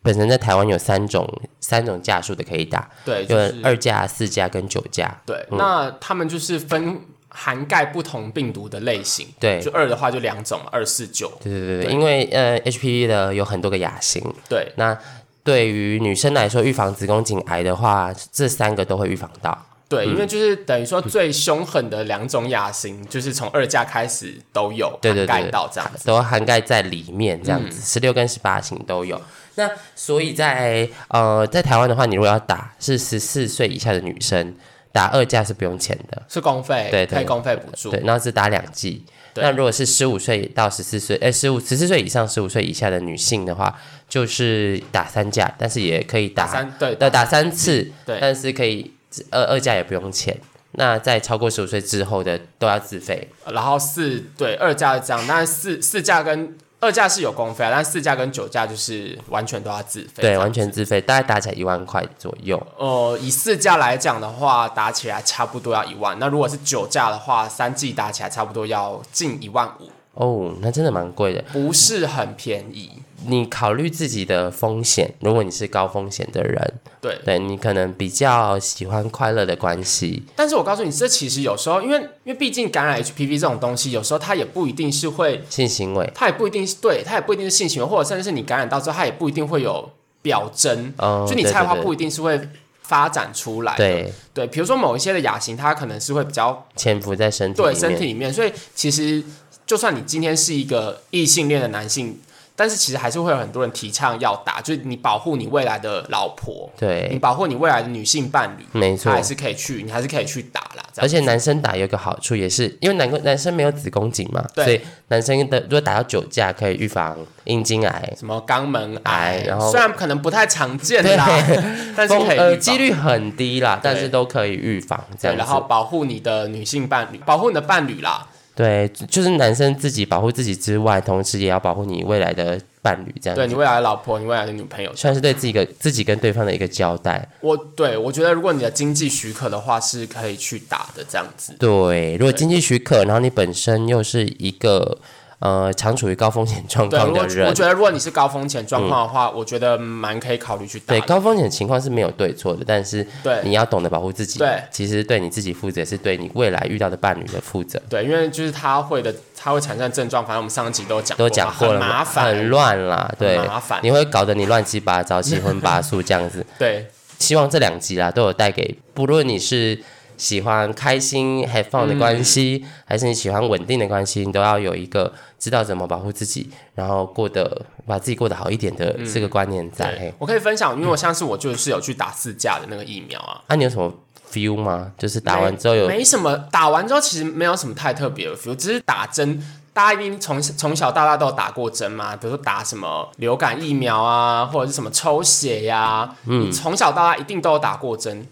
[SPEAKER 1] 本身在台湾有三种三种价数的可以打，
[SPEAKER 2] 对，就是
[SPEAKER 1] 二价、四价跟九价。
[SPEAKER 2] 对，那他们就是分涵盖不同病毒的类型。
[SPEAKER 1] 对
[SPEAKER 2] 就二的话就两种嘛，二四九。
[SPEAKER 1] 对对对对，
[SPEAKER 2] 对
[SPEAKER 1] 因为呃 HPV 的有很多个亚型，
[SPEAKER 2] 对，
[SPEAKER 1] 那对于女生来说，预防子宫颈癌的话，这三个都会预防到。
[SPEAKER 2] 对，因为就是等于说最凶狠的两种亚型，就是从二价开始都有涵盖到这样子。
[SPEAKER 1] 都涵盖在里面，这样
[SPEAKER 2] 嗯
[SPEAKER 1] 子，十六、跟十八型都有。那所以在呃在台湾的话，你如果要打是十四岁以下的女生，打二价是不用钱的，
[SPEAKER 2] 是公费，
[SPEAKER 1] 对对
[SPEAKER 2] 可以公费补助。
[SPEAKER 1] 对，然后是打两剂。
[SPEAKER 2] 对
[SPEAKER 1] 那如果是十五岁到十四岁，哎，十五十四岁以上、十五岁以下的女性的话，就是打三价，但是也可以打
[SPEAKER 2] 打三对
[SPEAKER 1] 呃打三次，
[SPEAKER 2] 对
[SPEAKER 1] 但是可以二二价也不用钱。那在超过十五岁之后的都要自费。
[SPEAKER 2] 然后四对二价是这样，但是四四价跟二价是有公费啊，但四价跟九价就是完全都要自费。这
[SPEAKER 1] 对，完全自费，大概打起来一万块左右。
[SPEAKER 2] 呃，以四价来讲的话，打起来差不多要一万。那如果是九价的话，三季打起来差不多要近一万五，
[SPEAKER 1] 哦，那真的蛮贵的。
[SPEAKER 2] 不是很便宜。
[SPEAKER 1] 你考虑自己的风险，如果你是高风险的人，
[SPEAKER 2] 对，
[SPEAKER 1] 对你可能比较喜欢快乐的关系。
[SPEAKER 2] 但是我告诉你，这其实有时候，因为因为毕竟感染 HPV 这种东西，有时候它也不一定是会，
[SPEAKER 1] 性行为，
[SPEAKER 2] 它也不一定是对，它也不一定是性行为，或者甚至是你感染到之后，它也不一定会有表征，
[SPEAKER 1] 哦，
[SPEAKER 2] 就你
[SPEAKER 1] 对对
[SPEAKER 2] 菜花不一定是会发展出来。
[SPEAKER 1] 对，
[SPEAKER 2] 对，比如说某一些的亚型，它可能是会比较
[SPEAKER 1] 潜伏在身体
[SPEAKER 2] 对，身体里面，所以其实就算你今天是一个异性恋的男性，但是其实还是会有很多人提倡要打，就是你保护你未来的老婆，
[SPEAKER 1] 对你，
[SPEAKER 2] 保护你未来的女性伴侣，
[SPEAKER 1] 没错
[SPEAKER 2] 他还。是可以去，你还是可以去打啦。
[SPEAKER 1] 而且男生打有一个好处，也是因为男男生没有子宫颈嘛，所以男生的如果打到酒驾，可以预防阴茎癌。
[SPEAKER 2] 什么肛门癌
[SPEAKER 1] 癌，然后
[SPEAKER 2] 虽然可能不太常见啦，但是
[SPEAKER 1] 风呃几率很低啦，但是都可以预防这
[SPEAKER 2] 对，
[SPEAKER 1] 样子。
[SPEAKER 2] 然后保护你的女性伴侣，保护你的伴侣啦。
[SPEAKER 1] 对，就是男生自己保护自己之外，同时也要保护你未来的伴侣，这样子
[SPEAKER 2] 对你未来的老婆，你未来的女朋友，
[SPEAKER 1] 算是对自己个自己跟对方的一个交代。
[SPEAKER 2] 我对我觉得，如果你的经济许可的话，是可以去打的这样子。
[SPEAKER 1] 对，如果经济许可，然后你本身又是一个呃常处于高风险状况的人，
[SPEAKER 2] 我觉得如果你是高风险状况的话，我觉得蛮可以考虑去打
[SPEAKER 1] 对。高风险情况是没有对错的，但是
[SPEAKER 2] 对
[SPEAKER 1] 你要懂得保护自己。
[SPEAKER 2] 对，
[SPEAKER 1] 其实对你自己负责，是对你未来遇到的伴侣的负责。
[SPEAKER 2] 对，因为就是他会的，他会产生症状，反正我们上一集都讲
[SPEAKER 1] 都讲过了嘛，
[SPEAKER 2] 麻烦，
[SPEAKER 1] 很乱啦，对，
[SPEAKER 2] 麻烦。
[SPEAKER 1] 你会搞得你乱七八糟、七荤八素这样子。
[SPEAKER 2] 对
[SPEAKER 1] 希望这两集啦都有带给，不论你是喜欢开心 have fun 的关系，
[SPEAKER 2] 嗯
[SPEAKER 1] 还是你喜欢稳定的关系，你都要有一个知道怎么保护自己，然后过得把自己过得好一点的这个观念在。
[SPEAKER 2] 我可以分享，因为我像是我就是有去打四价的那个疫苗啊，
[SPEAKER 1] 啊，你有什么 feel 吗？就是打完之后有
[SPEAKER 2] 没什么，打完之后其实没有什么太特别的 feel，只是打针。大家一定从从小到大都有打过针嘛，比如说打什么流感疫苗啊，或者是什么抽血呀、嗯，从小到大一定都有打过针。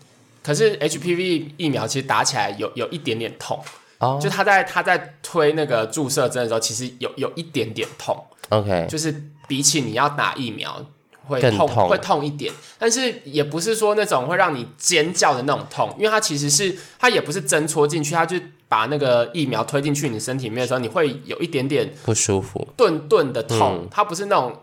[SPEAKER 2] 可是 HPV 疫苗其实打起来有有一点点痛，
[SPEAKER 1] 哦。
[SPEAKER 2] 就他在他在推那个注射针的时候，其实有有一点点痛
[SPEAKER 1] ，OK，
[SPEAKER 2] 就是比起你要打疫苗会痛
[SPEAKER 1] 痛。
[SPEAKER 2] 会痛一点，但是也不是说那种会让你尖叫的那种痛，因为它其实是它也不是针戳进去，它就把那个疫苗推进去你身体里面的时候，你会有一点点
[SPEAKER 1] 不舒服。
[SPEAKER 2] 顿顿的痛，
[SPEAKER 1] 嗯。
[SPEAKER 2] 它不是那种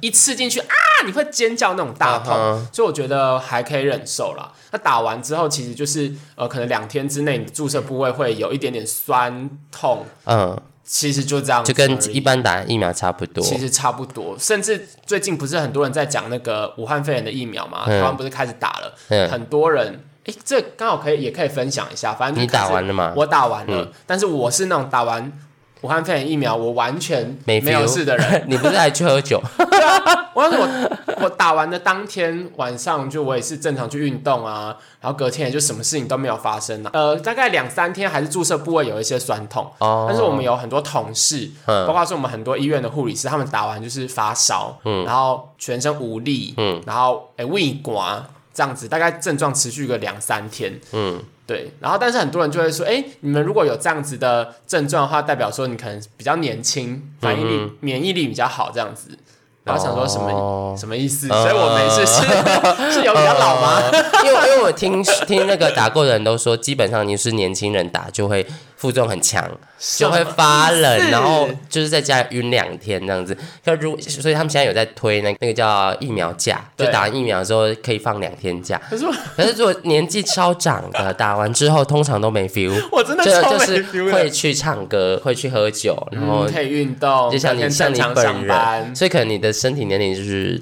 [SPEAKER 2] 一刺进去啊你会尖叫那种大痛所以我觉得还可以忍受啦。那打完之后，其实就是呃，可能两天之内你注射部位会有一点点酸痛，
[SPEAKER 1] 嗯，
[SPEAKER 2] 其实就这样
[SPEAKER 1] 就，跟一般打疫苗差不多。
[SPEAKER 2] 其实差不多，甚至最近不是很多人在讲那个武汉肺炎的疫苗嘛？
[SPEAKER 1] 嗯
[SPEAKER 2] 台湾不是开始打了，
[SPEAKER 1] 嗯
[SPEAKER 2] 很多人，诶，这刚好可以也可以分享一下。反正
[SPEAKER 1] 你打完了吗
[SPEAKER 2] 我打完了，
[SPEAKER 1] 嗯
[SPEAKER 2] 但是我是那种打完武汉肺炎疫苗我完全
[SPEAKER 1] 没
[SPEAKER 2] 没有事的人。
[SPEAKER 1] 你不是还去喝酒？
[SPEAKER 2] 我要是我我打完的当天晚上，就我也是正常去运动啊，然后隔天也就什么事情都没有发生啊。呃，大概两三天还是注射部位有一些酸痛，
[SPEAKER 1] 哦，
[SPEAKER 2] 但是我们有很多同事，
[SPEAKER 1] 嗯。
[SPEAKER 2] 包括是我们很多医院的护理师，他们打完就是发烧，然后全身无力，
[SPEAKER 1] 嗯。
[SPEAKER 2] 然后哎胃刮这样子，大概症状持续个两三天，
[SPEAKER 1] 嗯，
[SPEAKER 2] 对。然后但是很多人就会说，哎，你们如果有这样子的症状的话，代表说你可能比较年轻，反应力、免疫力比较好这样子。然后想说什么、
[SPEAKER 1] 哦
[SPEAKER 2] 什么意思？所以我没事是 是有比较老吗？
[SPEAKER 1] 呃因为因为我听听那个打过的人都说，基本上你是年轻人打就会副作用很强，就会发冷，然后就是在家里晕两天这样子。就如所以他们现在有在推那那个叫疫苗假，就打完疫苗之后可以放两天假。
[SPEAKER 2] 可是
[SPEAKER 1] 可是如果年纪超长的打完之后，通常都没 feel，
[SPEAKER 2] 我真的
[SPEAKER 1] 就
[SPEAKER 2] 超没
[SPEAKER 1] 就是
[SPEAKER 2] feel 的
[SPEAKER 1] 会去唱歌，会去喝酒，然后
[SPEAKER 2] 嗯可以运动，
[SPEAKER 1] 就像你像你本人，所以可能你的身体年龄就是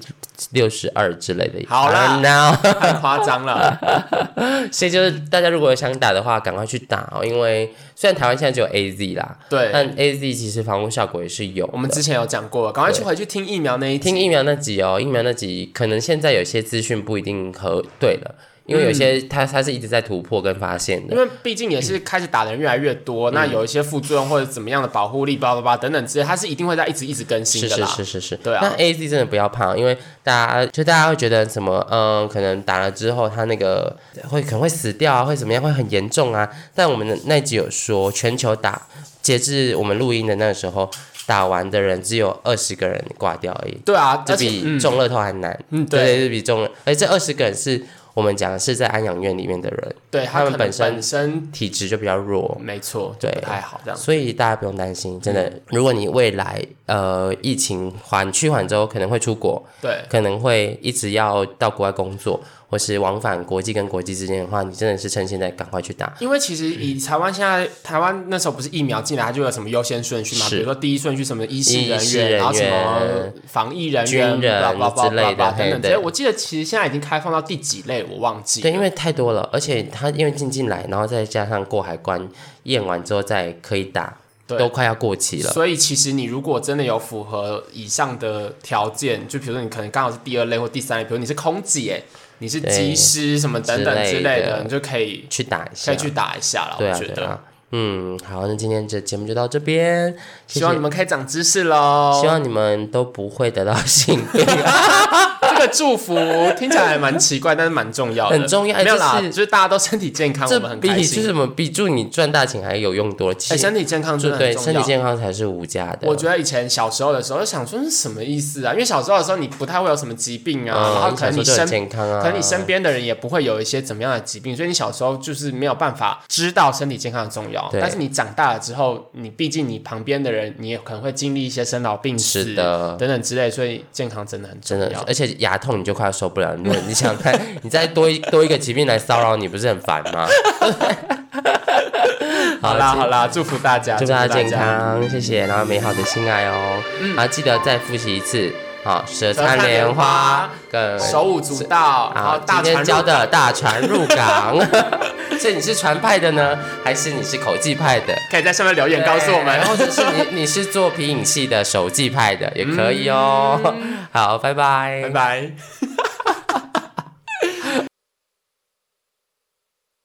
[SPEAKER 1] 六十二之类的。
[SPEAKER 2] 好啦
[SPEAKER 1] now
[SPEAKER 2] 太夸张了。
[SPEAKER 1] 所以就是大家如果想打的话，赶快去打哦，因为虽然台湾现在只有 A Z 啦，
[SPEAKER 2] 对，
[SPEAKER 1] 但 A Z 其实防护效果也是有。
[SPEAKER 2] 我们之前有讲过，赶快去回去听疫苗那一集。
[SPEAKER 1] 听疫苗那集哦，疫苗那集可能现在有些资讯不一定和对了，因为有些它它是一直在突破跟发现的。
[SPEAKER 2] 因为毕竟也是开始打的人越来越多，
[SPEAKER 1] 嗯
[SPEAKER 2] 那有一些副作用或者怎么样的保护力，叭叭叭等等之类，它是一定会在一直一直更新
[SPEAKER 1] 是是
[SPEAKER 2] 的啦。
[SPEAKER 1] 是是是，
[SPEAKER 2] 对啊
[SPEAKER 1] 那 A Z 真的不要怕，因为大家就大家会觉得什么，嗯，可能打了之后他那个会可能会死掉啊，会怎么样，会很严重啊。但我们的那集有说，全球打截至我们录音的那个时候，打完的人只有二十个人挂掉而已，
[SPEAKER 2] 对啊，
[SPEAKER 1] 这比中乐透还难。
[SPEAKER 2] 嗯
[SPEAKER 1] 对
[SPEAKER 2] 对
[SPEAKER 1] 对，比中乐，而且这二十个人是我们讲的是在安养院里面的人，
[SPEAKER 2] 对，
[SPEAKER 1] 他们本身
[SPEAKER 2] 本身
[SPEAKER 1] 体质就比较弱。
[SPEAKER 2] 没错，就
[SPEAKER 1] 对
[SPEAKER 2] 还好这样。
[SPEAKER 1] 所以大家不用担心，真的。如果你未来呃疫情缓趋缓之后，可能会出国，
[SPEAKER 2] 对，
[SPEAKER 1] 可能会一直要到国外工作，或是往返国际跟国际之间的话，你真的是趁现在赶快去打。
[SPEAKER 2] 因为其实以台湾现在，台湾那时候不是疫苗进来，它就有什么优先顺序嘛，
[SPEAKER 1] 是
[SPEAKER 2] 比如说第一顺序什么医师人员，然后什么防疫人
[SPEAKER 1] 军
[SPEAKER 2] 员、
[SPEAKER 1] 之类的
[SPEAKER 2] 等等
[SPEAKER 1] 嘿
[SPEAKER 2] 这些。我记得其实现在已经开放到第几类，我忘记。
[SPEAKER 1] 对，因为太多了，而且它因为进进来，然后再加上过海关验完之后再可以打，都快要过期了。
[SPEAKER 2] 所以其实你如果真的有符合以上的条件，就比如说你可能刚好是第二类或第三类，比如你是空姐，你是机师什么等等之类
[SPEAKER 1] 的
[SPEAKER 2] 的，你就可以
[SPEAKER 1] 去打一下
[SPEAKER 2] 可以，去打一下了。我觉得，
[SPEAKER 1] 啊。嗯，好，那今天这节目就到这边，
[SPEAKER 2] 希望你们可以长知识喽。
[SPEAKER 1] 希望你们都不会得到性病。
[SPEAKER 2] 这个祝福听起来蛮奇怪，但是蛮重要的，
[SPEAKER 1] 很重要哎
[SPEAKER 2] 没有啦，
[SPEAKER 1] 就是
[SPEAKER 2] 就是大家都身体健康，我
[SPEAKER 1] 这
[SPEAKER 2] 们很开心。
[SPEAKER 1] 是什么比祝你赚大钱还有用多
[SPEAKER 2] 身体健康真
[SPEAKER 1] 就
[SPEAKER 2] 很重要。
[SPEAKER 1] 身体健康才是无价的。
[SPEAKER 2] 我觉得以前小时候的时候，就想说是什么意思啊？因为小时候的时候，你不太会有什么疾病啊，
[SPEAKER 1] 嗯，
[SPEAKER 2] 然后可能你身
[SPEAKER 1] 健康啊，
[SPEAKER 2] 可能你身边的人也不会有一些怎么样的疾病，所以你小时候就是没有办法知道身体健康的重要。但是你长大了之后，你毕竟你旁边的人，你也可能会经历一些生老病死
[SPEAKER 1] 是的
[SPEAKER 2] 等等之类，所以健康真的很重
[SPEAKER 1] 真的
[SPEAKER 2] 要，。
[SPEAKER 1] 而且牙痛你就快要受不了。如果你想看，你再多一多一个疾病来骚扰你，不是很烦吗？
[SPEAKER 2] 好啦好啦，祝福大家，
[SPEAKER 1] 祝大家健。康，谢谢，然后美好的性爱哦。
[SPEAKER 2] 嗯
[SPEAKER 1] 好，记得再复习一次。好，舌
[SPEAKER 2] 舌灿
[SPEAKER 1] 灿莲
[SPEAKER 2] 莲花
[SPEAKER 1] 花跟
[SPEAKER 2] 手舞足蹈，然后
[SPEAKER 1] 好，
[SPEAKER 2] 大
[SPEAKER 1] 今天教
[SPEAKER 2] 船入
[SPEAKER 1] 的大船入港。所以你是船派的呢，还是你是口技派的？
[SPEAKER 2] 可以在下面留言告诉我们
[SPEAKER 1] 对。或者是你 你是做皮影戏的手技派的，也可以哦。好，拜拜，
[SPEAKER 2] 拜拜。